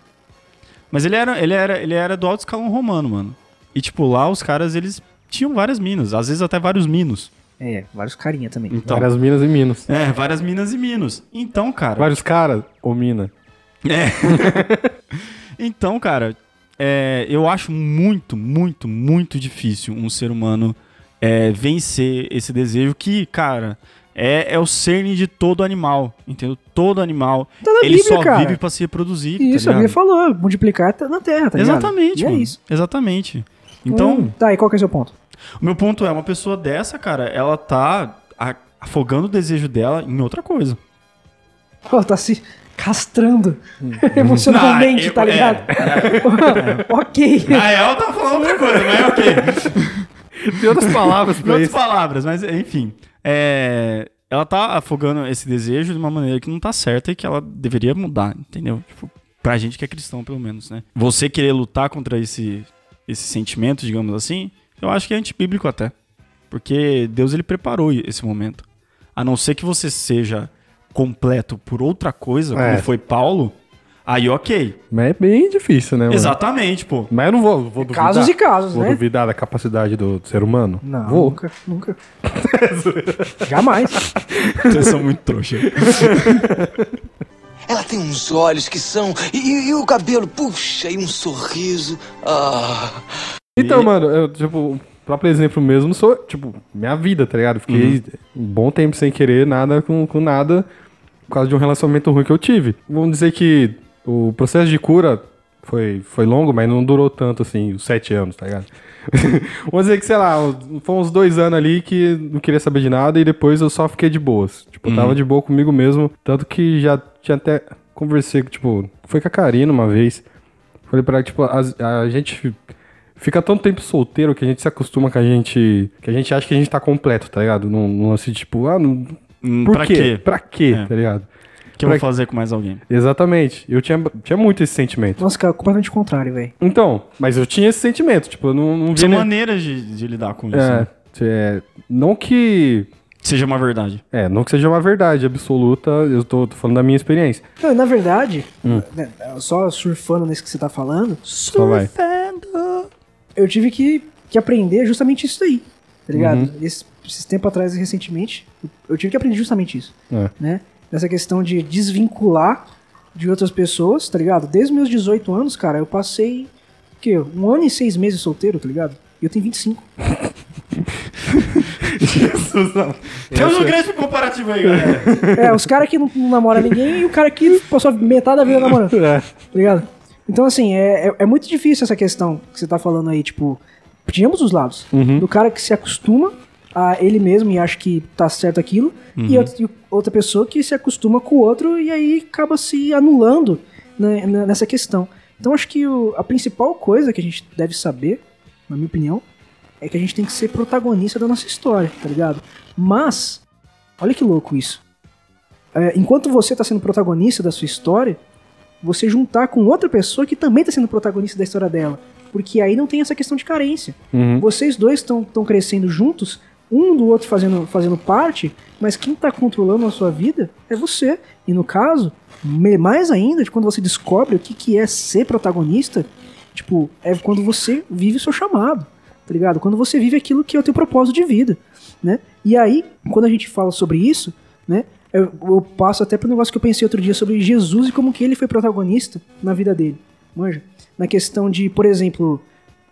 [SPEAKER 4] Mas ele era, ele era, ele era do alto escalão romano, mano. E tipo, lá os caras, eles tinham várias minas, às vezes até vários minos.
[SPEAKER 5] É, vários carinha também.
[SPEAKER 4] Então,
[SPEAKER 3] Várias minas e minos.
[SPEAKER 4] é, várias minas e minos. Então, cara,
[SPEAKER 3] Vários caras ou mina.
[SPEAKER 4] Então, cara, é, eu acho muito, muito, muito difícil um ser humano é, vencer esse desejo que, cara, é, é o cerne de todo animal, entendeu? Todo animal,
[SPEAKER 5] Tá
[SPEAKER 4] ele
[SPEAKER 5] Bíblia,
[SPEAKER 4] só
[SPEAKER 5] cara.
[SPEAKER 4] vive pra se reproduzir, tá
[SPEAKER 5] Isso, a
[SPEAKER 4] ligado?
[SPEAKER 5] Bíblia falou, multiplicar tá na terra, tá ligado?
[SPEAKER 4] Exatamente,
[SPEAKER 5] é isso.
[SPEAKER 4] Exatamente. Então,
[SPEAKER 5] Hum, tá, e qual que é o seu ponto?
[SPEAKER 4] o meu ponto é, uma pessoa dessa, cara, ela tá a- afogando o desejo dela em outra coisa.
[SPEAKER 5] Pô, tá se castrando emocionalmente,
[SPEAKER 4] Não, eu-
[SPEAKER 5] tá ligado? ok.
[SPEAKER 4] Na real, eu tava falando outra coisa, mas é ok.
[SPEAKER 3] Tem outras palavras pra
[SPEAKER 4] outras
[SPEAKER 3] isso.
[SPEAKER 4] palavras, mas enfim. É, ela tá afogando esse desejo de uma maneira que não tá certa e que ela deveria mudar, entendeu? Tipo, pra gente que é cristão, pelo menos, né? Você querer lutar contra esse, esse sentimento, digamos assim, eu acho que é antibíblico até. Porque Deus ele preparou esse momento. A não ser que você seja completo por outra coisa, como
[SPEAKER 3] É.
[SPEAKER 4] foi Paulo, aí ok.
[SPEAKER 3] Mas é bem difícil, né, mano?
[SPEAKER 4] Exatamente, pô.
[SPEAKER 3] Mas eu não vou, vou duvidar.
[SPEAKER 5] Casos e casos,
[SPEAKER 3] Vou
[SPEAKER 5] né?
[SPEAKER 3] duvidar da capacidade do ser humano?
[SPEAKER 5] Não,
[SPEAKER 3] Vou.
[SPEAKER 5] nunca, nunca. Jamais.
[SPEAKER 4] Vocês são muito trouxa.
[SPEAKER 6] Ela tem uns olhos que são. E, e- e o cabelo, puxa, e um sorriso. Ah.
[SPEAKER 3] Então, mano, eu, tipo, próprio exemplo mesmo sou, tipo, minha vida, tá ligado? Fiquei um bom tempo sem querer nada com, com nada por causa de um relacionamento ruim que eu tive. Vamos dizer que o processo de cura foi, foi longo, mas não durou tanto assim, os sete anos, tá ligado? Vamos dizer que, sei lá, foi uns dois anos ali que não queria saber de nada e depois eu só fiquei de boas. Tipo, eu tava de boa comigo mesmo, tanto que já tinha até conversei, tipo, foi com a Karina uma vez. Falei pra ela, tipo, a, a gente fica tanto tempo solteiro que a gente se acostuma com a gente. que a gente acha que a gente tá completo, tá ligado? Num, num lance tipo, ah, não,
[SPEAKER 4] Hum,
[SPEAKER 3] por
[SPEAKER 4] pra
[SPEAKER 3] quê?
[SPEAKER 4] quê?
[SPEAKER 3] Pra quê,
[SPEAKER 4] É.
[SPEAKER 3] tá ligado?
[SPEAKER 4] O que eu vou
[SPEAKER 3] Pra-
[SPEAKER 4] fazer com mais alguém?
[SPEAKER 3] Exatamente. Eu tinha, tinha muito esse sentimento.
[SPEAKER 5] Nossa, cara, completamente contrário, velho.
[SPEAKER 3] Então, mas eu tinha esse sentimento, tipo, eu não, não.
[SPEAKER 4] São
[SPEAKER 3] nem-
[SPEAKER 4] maneiras de, de lidar com isso.
[SPEAKER 3] é,
[SPEAKER 4] né?
[SPEAKER 3] é, não que.
[SPEAKER 4] Seja uma verdade.
[SPEAKER 3] É, não que seja uma verdade absoluta, eu tô, tô falando da minha experiência.
[SPEAKER 5] Não, na verdade,
[SPEAKER 3] Hum.
[SPEAKER 5] né, só surfando nesse que você tá falando,
[SPEAKER 3] Só vai.
[SPEAKER 5] Eu tive que, que aprender justamente isso daí, tá ligado?
[SPEAKER 3] Uhum.
[SPEAKER 5] Esse, esses tempo atrás, recentemente, eu tive que aprender justamente isso,
[SPEAKER 3] É.
[SPEAKER 5] né? Essa questão de desvincular de outras pessoas, tá ligado? Desde meus 18 anos, cara, eu passei, o quê? Um ano e seis meses solteiro, tá ligado? E eu tenho 25.
[SPEAKER 4] Temos um grande comparativo aí, galera.
[SPEAKER 5] É, os caras que não, não namora ninguém e o cara que passou metade da vida namorando.
[SPEAKER 3] É.
[SPEAKER 5] Tá ligado? Então, assim, é, é, é muito difícil essa questão que você tá falando aí, tipo, de ambos os lados. Do cara que se acostuma a ele mesmo e acha que tá certo aquilo, e, outra, e outra pessoa que se acostuma com o outro e aí acaba se anulando né, né, nessa questão. Então, acho que o- a principal coisa que a gente deve saber, na minha opinião, é que a gente tem que ser protagonista da nossa história, tá ligado? Mas, olha que louco isso. É, enquanto você tá sendo protagonista da sua história, você juntar com outra pessoa que também tá sendo protagonista da história dela. Porque aí não tem essa questão de carência.
[SPEAKER 3] Uhum.
[SPEAKER 5] Vocês dois estão crescendo juntos, um do outro fazendo, fazendo parte, mas quem tá controlando a sua vida é você. E no caso, mais ainda, de quando você descobre o que, que é ser protagonista, tipo, é quando você vive o seu chamado, tá ligado? Quando você vive aquilo que é o teu propósito de vida, né? E aí, quando a gente fala sobre isso, né? Eu, eu passo até pro negócio que eu pensei outro dia sobre Jesus e como que ele foi protagonista na vida dele. Manja? Na questão de, por exemplo,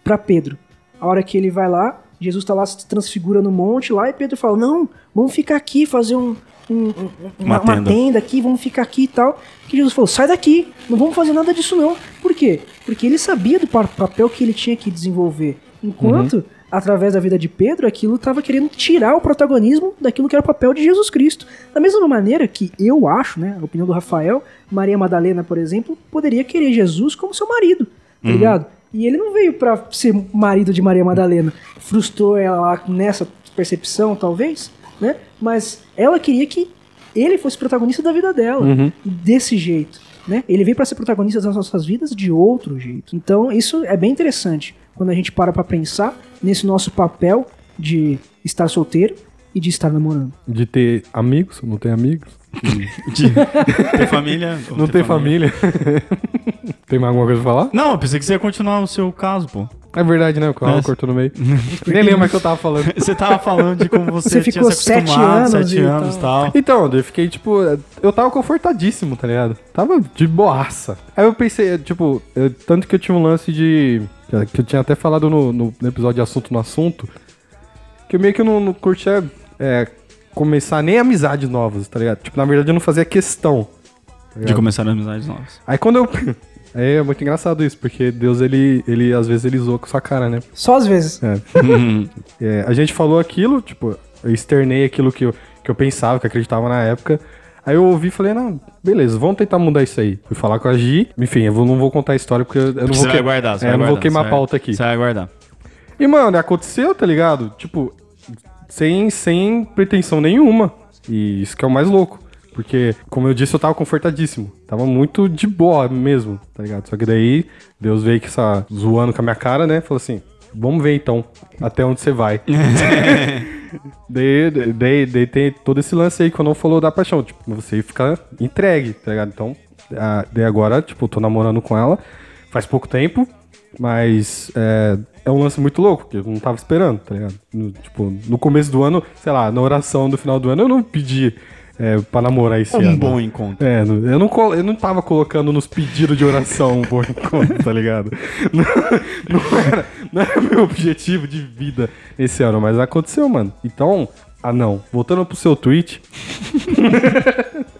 [SPEAKER 5] pra Pedro. A hora que ele vai lá, Jesus tá lá, se transfigura no monte lá, e Pedro fala: Não, vamos ficar aqui, fazer um, um- um- uma,
[SPEAKER 4] Uma
[SPEAKER 5] uma
[SPEAKER 4] tenda.
[SPEAKER 5] tenda aqui, vamos ficar aqui e tal. Que Jesus falou: Sai daqui, não vamos fazer nada disso não. Por quê? Porque ele sabia do pa- papel que ele tinha que desenvolver. Enquanto, através da vida de Pedro, aquilo estava querendo tirar o protagonismo daquilo que era o papel de Jesus Cristo. Da mesma maneira que eu acho, né, a opinião do Rafael, Maria Madalena, por exemplo, poderia querer Jesus como seu marido, tá ligado? E ele não veio pra ser marido de Maria Madalena. Frustrou ela nessa percepção, talvez, né? Mas ela queria que ele fosse protagonista da vida dela, desse jeito. Né? Ele veio para ser protagonista das nossas vidas de outro jeito. Então, isso é bem interessante quando a gente para pra pensar nesse nosso papel de estar solteiro e de estar namorando.
[SPEAKER 3] De ter amigos, não tem amigos.
[SPEAKER 4] De ter família.
[SPEAKER 3] Não
[SPEAKER 4] ter
[SPEAKER 3] tem família. tem mais alguma coisa pra falar?
[SPEAKER 4] Não, eu pensei que você ia continuar o seu caso, pô.
[SPEAKER 3] É verdade, né? O Carl
[SPEAKER 4] Nossa.
[SPEAKER 3] cortou no meio. Nem lembro mais o que eu tava falando.
[SPEAKER 4] Você tava falando de como você,
[SPEAKER 5] Você
[SPEAKER 4] tinha
[SPEAKER 5] ficou
[SPEAKER 4] se
[SPEAKER 5] sete
[SPEAKER 4] acostumado,
[SPEAKER 5] anos
[SPEAKER 4] sete
[SPEAKER 5] e
[SPEAKER 4] anos e tal.
[SPEAKER 3] Então, eu fiquei, tipo, eu tava confortadíssimo, tá ligado? Tava de boaça. Aí eu pensei, tipo, eu- tanto que eu tinha um lance de. que eu tinha até falado no, no- no episódio de Assunto no Assunto, que eu meio que não, não curtia é, começar nem amizades novas, tá ligado? Tipo, na verdade eu não fazia questão. tá
[SPEAKER 4] De começar amizades novas.
[SPEAKER 3] Aí quando eu. Aí é muito engraçado isso, porque Deus, ele, ele às vezes ele zoa com sua cara, né?
[SPEAKER 5] Só às vezes.
[SPEAKER 3] É. É, a gente falou aquilo, tipo, eu externei aquilo que eu, que eu pensava, que eu acreditava na época. Aí eu ouvi e falei, não, beleza, vamos tentar mudar isso aí. Fui falar com a Gi. Enfim, eu vou- não vou contar a história porque eu, eu não vou
[SPEAKER 4] você vai
[SPEAKER 3] que-
[SPEAKER 4] guardar, você
[SPEAKER 3] é,
[SPEAKER 4] vai
[SPEAKER 3] eu não vou queimar
[SPEAKER 4] você
[SPEAKER 3] a
[SPEAKER 4] vai-
[SPEAKER 3] pauta aqui.
[SPEAKER 4] Você vai guardar.
[SPEAKER 3] E, mano, aconteceu, tá ligado? Tipo, sem, sem pretensão nenhuma. E isso que é o mais louco. Porque, como eu disse, eu tava confortadíssimo. Tava muito de boa mesmo, tá ligado? Só que daí, Deus veio que essa zoando com a minha cara, né? Falou assim: vamos ver então até onde você vai. daí, daí, daí tem todo esse lance aí que eu não falou da paixão. Tipo, você fica entregue, tá ligado? Então, a- daí agora, tipo, tô namorando com ela faz pouco tempo, mas é, é um lance muito louco, que eu não tava esperando, tá ligado? No, tipo, no começo do ano, sei lá, na oração do final do ano, eu não pedi é, pra namorar esse
[SPEAKER 4] Um
[SPEAKER 3] ano.
[SPEAKER 4] bom encontro.
[SPEAKER 3] É, eu não, eu não tava colocando nos pedidos de oração um bom encontro, tá ligado? Não, não era, não era meu objetivo de vida esse ano, mas aconteceu, mano. Então, ah não, voltando pro seu tweet.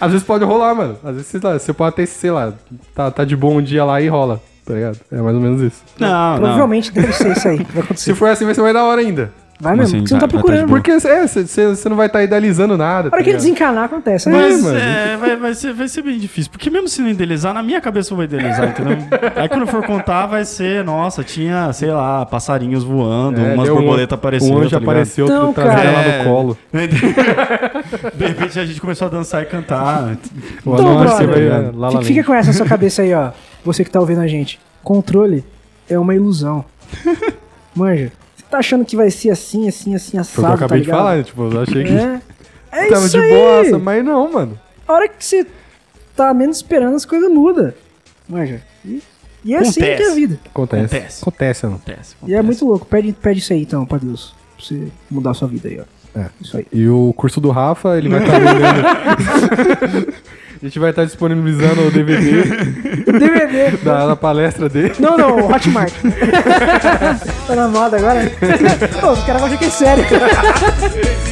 [SPEAKER 3] Às vezes pode rolar, mano. Às vezes, sei lá, você pode ter, sei lá, tá, tá de bom dia lá e rola, tá ligado? É mais ou menos isso.
[SPEAKER 4] Não, não.
[SPEAKER 5] Provavelmente deve ser isso aí que vai
[SPEAKER 3] Se
[SPEAKER 5] acontecer.
[SPEAKER 3] for assim, vai ser mais da hora ainda.
[SPEAKER 5] Vai
[SPEAKER 4] Como
[SPEAKER 5] mesmo,
[SPEAKER 4] assim,
[SPEAKER 5] porque você não tá
[SPEAKER 4] tá
[SPEAKER 5] procurando.
[SPEAKER 4] boa?
[SPEAKER 3] Porque é, você- não vai estar idealizando nada.
[SPEAKER 5] A hora
[SPEAKER 3] tá
[SPEAKER 5] que ele desencanar, acontece, né?
[SPEAKER 4] Mas
[SPEAKER 3] mano.
[SPEAKER 4] é, vai, vai, ser, vai ser bem difícil. Porque mesmo se não idealizar, na minha cabeça eu vou idealizar, entendeu? Aí quando eu for contar, vai ser, nossa, tinha, sei lá, passarinhos voando,
[SPEAKER 3] É,
[SPEAKER 4] umas
[SPEAKER 3] deu um-
[SPEAKER 4] borboletas aparecendo.
[SPEAKER 3] Um anjo
[SPEAKER 4] tá
[SPEAKER 3] apareceu,
[SPEAKER 5] Então,
[SPEAKER 3] outro trazendo
[SPEAKER 5] cara.
[SPEAKER 3] ela
[SPEAKER 4] É.
[SPEAKER 3] no colo.
[SPEAKER 4] De repente a gente começou a dançar e cantar.
[SPEAKER 3] O
[SPEAKER 5] Então,
[SPEAKER 3] você
[SPEAKER 5] brother,
[SPEAKER 3] vai, é, lá, lá,
[SPEAKER 5] Fica, fica com essa na sua cabeça aí, ó. Você que tá ouvindo a gente. Controle é uma ilusão. Manja. Você tá achando que vai ser assim, assim, assim, assado,
[SPEAKER 3] Foi o que eu
[SPEAKER 5] tá
[SPEAKER 3] acabei de
[SPEAKER 5] ligado?
[SPEAKER 3] falar, né? Tipo, eu achei que
[SPEAKER 5] É. É
[SPEAKER 3] tava
[SPEAKER 5] isso
[SPEAKER 3] de
[SPEAKER 5] aí.
[SPEAKER 3] boa, mas não, mano.
[SPEAKER 5] A hora que você tá menos esperando, as coisas mudam. Manja. E, e é assim que é a
[SPEAKER 4] Acontece.
[SPEAKER 5] vida.
[SPEAKER 3] Acontece.
[SPEAKER 4] Acontece.
[SPEAKER 3] Acontece, mano.
[SPEAKER 4] Acontece,
[SPEAKER 5] E é muito louco. Pede, pede isso aí, então, pra Deus. Pra você mudar a sua vida aí, ó.
[SPEAKER 3] É.
[SPEAKER 5] Isso aí.
[SPEAKER 3] E o curso do Rafa, ele vai estar vendendo. A gente vai estar disponibilizando o DVD
[SPEAKER 5] DVD.
[SPEAKER 3] da, da palestra dele.
[SPEAKER 5] Não, não, o Hotmart. tá na moda agora? Pô, os caras acham que é sério.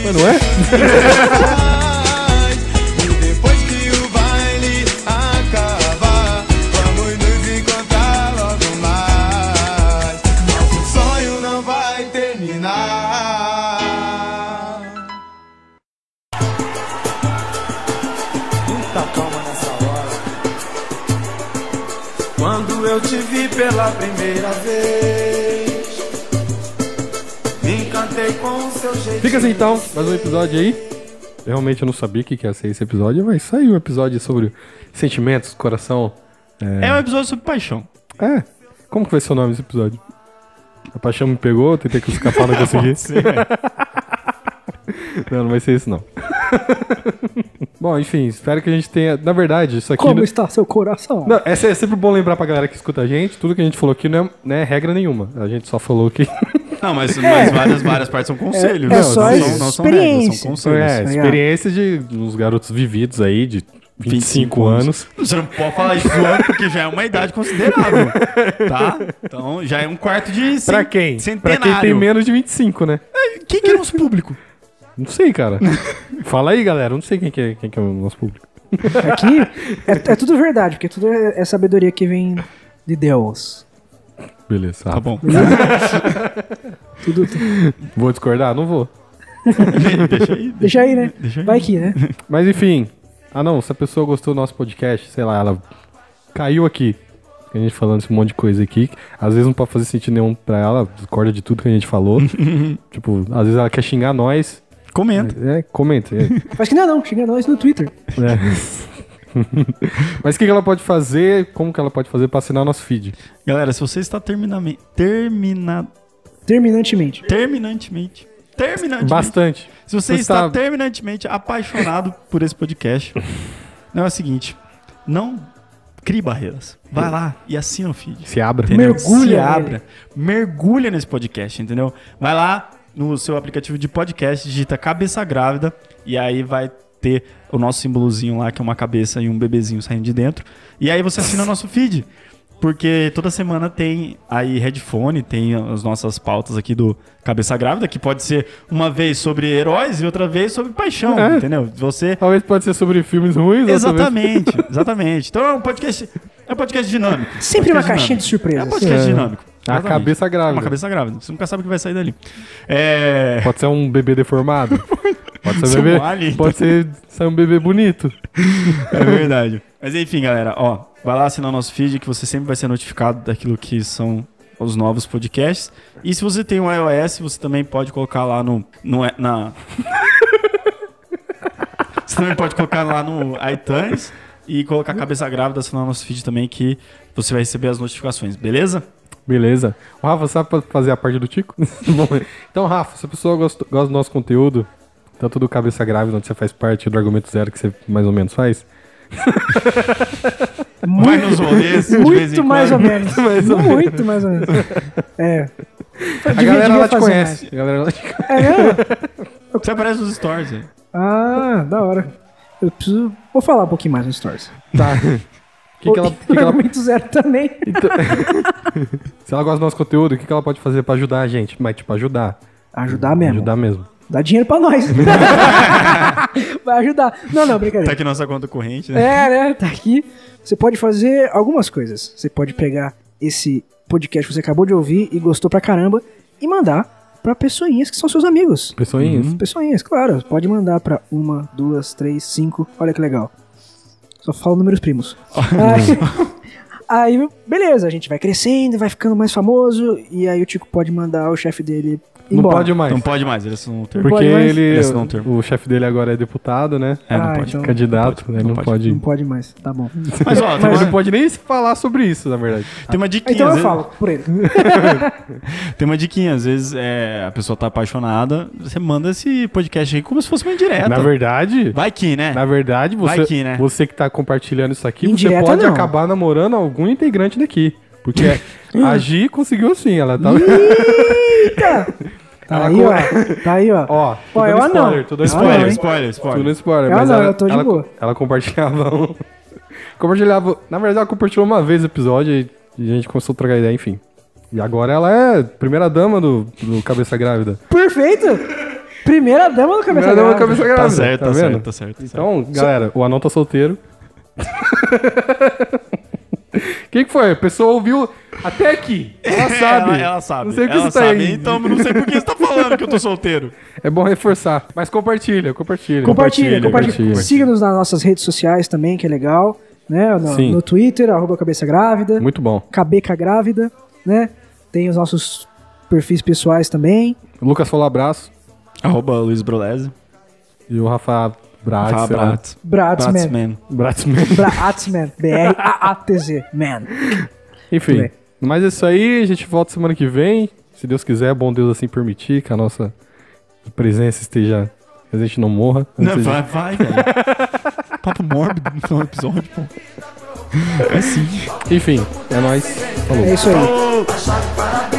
[SPEAKER 3] Mas não é?
[SPEAKER 2] Quando eu te vi pela primeira vez, me encantei com o seu jeito.
[SPEAKER 3] Fica assim então, mais um episódio aí. Realmente eu não sabia o que ia ser esse episódio, mas saiu um episódio sobre sentimentos, coração.
[SPEAKER 4] É um episódio sobre paixão.
[SPEAKER 3] É. Como que vai ser o nome desse episódio? A paixão me pegou, tentei que escapar, não consegui. não, não vai ser isso não. Bom, enfim, espero que a gente tenha. Na verdade, isso aqui.
[SPEAKER 5] Como
[SPEAKER 3] não-
[SPEAKER 5] está seu coração?
[SPEAKER 3] Não, é, é sempre bom lembrar pra galera que escuta a gente, tudo que a gente falou aqui não é, não é regra nenhuma. A gente só falou que
[SPEAKER 4] Não, mas, mas várias, várias partes são conselhos.
[SPEAKER 5] É
[SPEAKER 4] não,
[SPEAKER 5] só
[SPEAKER 4] não, são, não são regras,
[SPEAKER 5] experiência.
[SPEAKER 4] são conselhos.
[SPEAKER 3] É, experiência de uns garotos vividos aí, de 25, anos.
[SPEAKER 4] Você não pode falar isso zoando, porque já é uma idade considerável. Tá? Então já é um quarto de cen-
[SPEAKER 3] Pra quem? Pra
[SPEAKER 4] centenário.
[SPEAKER 3] quem tem menos de 25, né?
[SPEAKER 4] Quem que é nosso público?
[SPEAKER 3] Não sei, cara. Fala aí, galera. Não sei quem que é, quem que é o nosso público.
[SPEAKER 5] Aqui é, é tudo verdade, porque tudo é, é sabedoria que vem de Deus.
[SPEAKER 3] Beleza.
[SPEAKER 4] Tá
[SPEAKER 3] Rafa.
[SPEAKER 4] bom.
[SPEAKER 5] Tudo, tudo-
[SPEAKER 3] Vou discordar? Não vou.
[SPEAKER 4] Deixa aí.
[SPEAKER 5] Deixa aí, né?
[SPEAKER 4] Deixa aí.
[SPEAKER 5] Vai que, né?
[SPEAKER 3] Mas enfim. Ah, não. Se a pessoa gostou do nosso podcast, sei lá, ela caiu aqui. A gente falando esse monte de coisa aqui. Às vezes não pode fazer sentido nenhum pra ela. Discorda de tudo que a gente falou. tipo, às vezes ela quer xingar nós.
[SPEAKER 4] Comenta.
[SPEAKER 3] É, comenta. É.
[SPEAKER 5] Faz que não, não. Xinga nós no Twitter.
[SPEAKER 3] É. Mas o que, que ela pode fazer? Como que ela pode fazer pra assinar o nosso feed?
[SPEAKER 4] Galera, se você está terminamente. Termina,
[SPEAKER 5] Terminantemente.
[SPEAKER 4] terminantemente. Terminantemente.
[SPEAKER 3] Bastante.
[SPEAKER 4] Se você
[SPEAKER 3] Você
[SPEAKER 4] está
[SPEAKER 3] está-
[SPEAKER 4] terminantemente apaixonado por esse podcast, não é o seguinte, não crie barreiras. Vai lá e assina o feed.
[SPEAKER 3] Se abra.
[SPEAKER 4] Entendeu?
[SPEAKER 5] Mergulha
[SPEAKER 4] Se abra. Mergulha nesse podcast, entendeu? Vai lá no seu aplicativo de podcast, digita cabeça grávida e aí vai ter o nosso símbolozinho lá, que é uma cabeça e um bebezinho saindo de dentro. E aí você assina o nosso feed. Porque toda semana tem aí headphone, tem as nossas pautas aqui do Cabeça Grávida, que pode ser uma vez sobre heróis e outra vez sobre paixão,
[SPEAKER 3] É.
[SPEAKER 4] entendeu? Você
[SPEAKER 3] Talvez pode ser sobre filmes ruins.
[SPEAKER 4] Exatamente, exatamente. Então é um podcast, é um podcast dinâmico.
[SPEAKER 5] Sempre uma
[SPEAKER 4] Podcast
[SPEAKER 5] caixinha de
[SPEAKER 4] dinâmico. É um podcast
[SPEAKER 3] É.
[SPEAKER 4] dinâmico.
[SPEAKER 3] A
[SPEAKER 4] Exatamente.
[SPEAKER 3] cabeça
[SPEAKER 4] É
[SPEAKER 3] grávida.
[SPEAKER 4] uma cabeça grávida. Você nunca sabe o que vai sair dali. É.
[SPEAKER 3] Pode ser um bebê deformado. Pode ser um bebê.
[SPEAKER 4] alien.
[SPEAKER 3] Pode ser um bebê bonito.
[SPEAKER 4] É verdade. Mas enfim, galera, ó, vai lá assinar o nosso feed que você sempre vai ser notificado daquilo que são os novos podcasts. E se você tem um iOS, você também pode colocar lá no, no na Você também pode colocar lá no iTunes e colocar cabeça grávida assinar o nosso feed também que você vai receber as notificações, beleza?
[SPEAKER 3] Beleza. O Rafa sabe pra fazer a parte do Tico? Bom, então, Rafa, se a pessoa gosta, gosta do nosso conteúdo, tanto do Cabeça Grávida, onde você faz parte, do Argumento Zero, que você mais ou menos faz,
[SPEAKER 4] Vai nos rolês de vez em
[SPEAKER 5] Muito mais ou
[SPEAKER 4] quando.
[SPEAKER 5] menos. Muito mais ou menos. É.
[SPEAKER 3] a galera lá te conhece. A galera lá te conhece.
[SPEAKER 5] mais. É mesmo?
[SPEAKER 4] Você aparece nos stories, velho.
[SPEAKER 5] Ah, da hora. Eu preciso. Vou falar um pouquinho mais no Stories.
[SPEAKER 3] Tá. O que, que ela, o que que ela-
[SPEAKER 5] zero também.
[SPEAKER 3] se ela gosta do nosso conteúdo, o que, que ela pode fazer pra ajudar a gente? Mas, tipo, ajudar.
[SPEAKER 5] Ajudar mesmo.
[SPEAKER 3] Ajudar mesmo.
[SPEAKER 5] Dá dinheiro pra nós. Vai ajudar. Não, não,
[SPEAKER 4] Tá
[SPEAKER 5] brincadeira.
[SPEAKER 4] aqui nossa conta corrente, né?
[SPEAKER 5] É, né? Tá aqui. Você pode fazer algumas coisas. Você pode pegar esse podcast que você acabou de ouvir e gostou pra caramba e mandar pra pessoinhas que são seus amigos.
[SPEAKER 3] Pessoinhas.
[SPEAKER 5] Pessoinhas, claro. Pode mandar pra uma, duas, três, cinco. Olha que legal. Só falo números primos. aí, aí, beleza, a gente vai crescendo, vai ficando mais famoso. E aí o Tico pode mandar o chefe dele
[SPEAKER 3] Não
[SPEAKER 5] embora.
[SPEAKER 3] pode mais.
[SPEAKER 4] Não pode mais, eles não ter.
[SPEAKER 3] Porque
[SPEAKER 5] pode mais?
[SPEAKER 3] ele,
[SPEAKER 4] Ele assinou um termo.
[SPEAKER 3] o chefe dele agora é deputado, né?
[SPEAKER 4] É, não
[SPEAKER 5] Ah,
[SPEAKER 4] pode.
[SPEAKER 5] então-
[SPEAKER 3] Candidato,
[SPEAKER 4] não
[SPEAKER 3] né? Não,
[SPEAKER 4] pode.
[SPEAKER 3] pode.
[SPEAKER 5] Não pode mais, tá bom.
[SPEAKER 4] Mas ó,
[SPEAKER 3] Mas
[SPEAKER 4] uma,
[SPEAKER 3] não pode nem falar sobre isso, na verdade.
[SPEAKER 4] tem uma diquinha.
[SPEAKER 5] Então eu
[SPEAKER 4] vezes-
[SPEAKER 5] falo por ele.
[SPEAKER 4] Tem uma diquinha, às vezes é, a pessoa tá apaixonada, você manda esse podcast aí como se fosse uma indireta.
[SPEAKER 3] Na verdade,
[SPEAKER 4] Vai que, né?
[SPEAKER 3] na verdade, você,
[SPEAKER 4] Vai que, né?
[SPEAKER 3] você que tá compartilhando isso aqui,
[SPEAKER 5] Indireta
[SPEAKER 3] você pode
[SPEAKER 5] não.
[SPEAKER 3] acabar namorando algum integrante daqui. Porque a Gi conseguiu sim, ela tá.
[SPEAKER 5] Eita! Tá
[SPEAKER 3] Ela
[SPEAKER 5] aí, ó. Tá aí, ó.
[SPEAKER 3] Ó, dando
[SPEAKER 5] eu
[SPEAKER 3] spoiler,
[SPEAKER 5] não.
[SPEAKER 3] tô dando
[SPEAKER 5] Eu
[SPEAKER 4] Spoiler,
[SPEAKER 5] não, hein?
[SPEAKER 4] spoiler,
[SPEAKER 3] Tudo no
[SPEAKER 4] spoiler.
[SPEAKER 3] spoiler, mas
[SPEAKER 5] não,
[SPEAKER 3] ela,
[SPEAKER 5] eu tô de
[SPEAKER 3] ela,
[SPEAKER 5] boa.
[SPEAKER 3] ela compartilhava um. compartilhava. Na verdade, ela compartilhou uma vez o episódio e a gente começou a trocar ideia, enfim. E agora ela é primeira dama do, do Cabeça Grávida.
[SPEAKER 5] Perfeito! Primeira dama do cabeça
[SPEAKER 3] Primeira dama do
[SPEAKER 5] grávida.
[SPEAKER 3] Cabeça Grávida.
[SPEAKER 4] Tá certo, tá,
[SPEAKER 3] vendo?
[SPEAKER 4] certo, tá certo. tá certo.
[SPEAKER 3] Então, galera, o anão tá solteiro. Quem que foi? A pessoa ouviu até aqui. Ela sabe.
[SPEAKER 4] Ela, ela sabe.
[SPEAKER 3] Não sei o que
[SPEAKER 4] ela
[SPEAKER 3] você tá
[SPEAKER 4] sabe.
[SPEAKER 3] aí.
[SPEAKER 4] Então, não sei por que você tá falando que eu tô solteiro.
[SPEAKER 3] É bom reforçar. Mas compartilha, compartilha.
[SPEAKER 5] Compartilha, compartilha.
[SPEAKER 3] compartilha.
[SPEAKER 5] Siga-nos nas nossas redes sociais também, que é legal. Né? No,
[SPEAKER 3] Sim.
[SPEAKER 5] no Twitter, arroba cabeça grávida.
[SPEAKER 3] Muito bom.
[SPEAKER 5] Cabeca grávida, né? Tem os nossos perfis pessoais também.
[SPEAKER 3] O Lucas falou abraço.
[SPEAKER 4] Arroba Luiz Brolese.
[SPEAKER 3] E o Rafa Bratz.
[SPEAKER 4] Fala. Bratz.
[SPEAKER 5] Bratzman.
[SPEAKER 4] Bratzman.
[SPEAKER 3] Bratzman.
[SPEAKER 5] B-R-A-A-T-Z. Man.
[SPEAKER 3] Enfim. Mas é isso aí. A gente volta semana que vem. Se Deus quiser, bom Deus assim permitir que a nossa presença esteja. Que a gente não morra.
[SPEAKER 4] Não,
[SPEAKER 3] de-
[SPEAKER 4] vai, vai, velho. Papo mórbido no final do episódio, pô. É sim.
[SPEAKER 3] Enfim, é nóis. Falou.
[SPEAKER 5] É isso aí.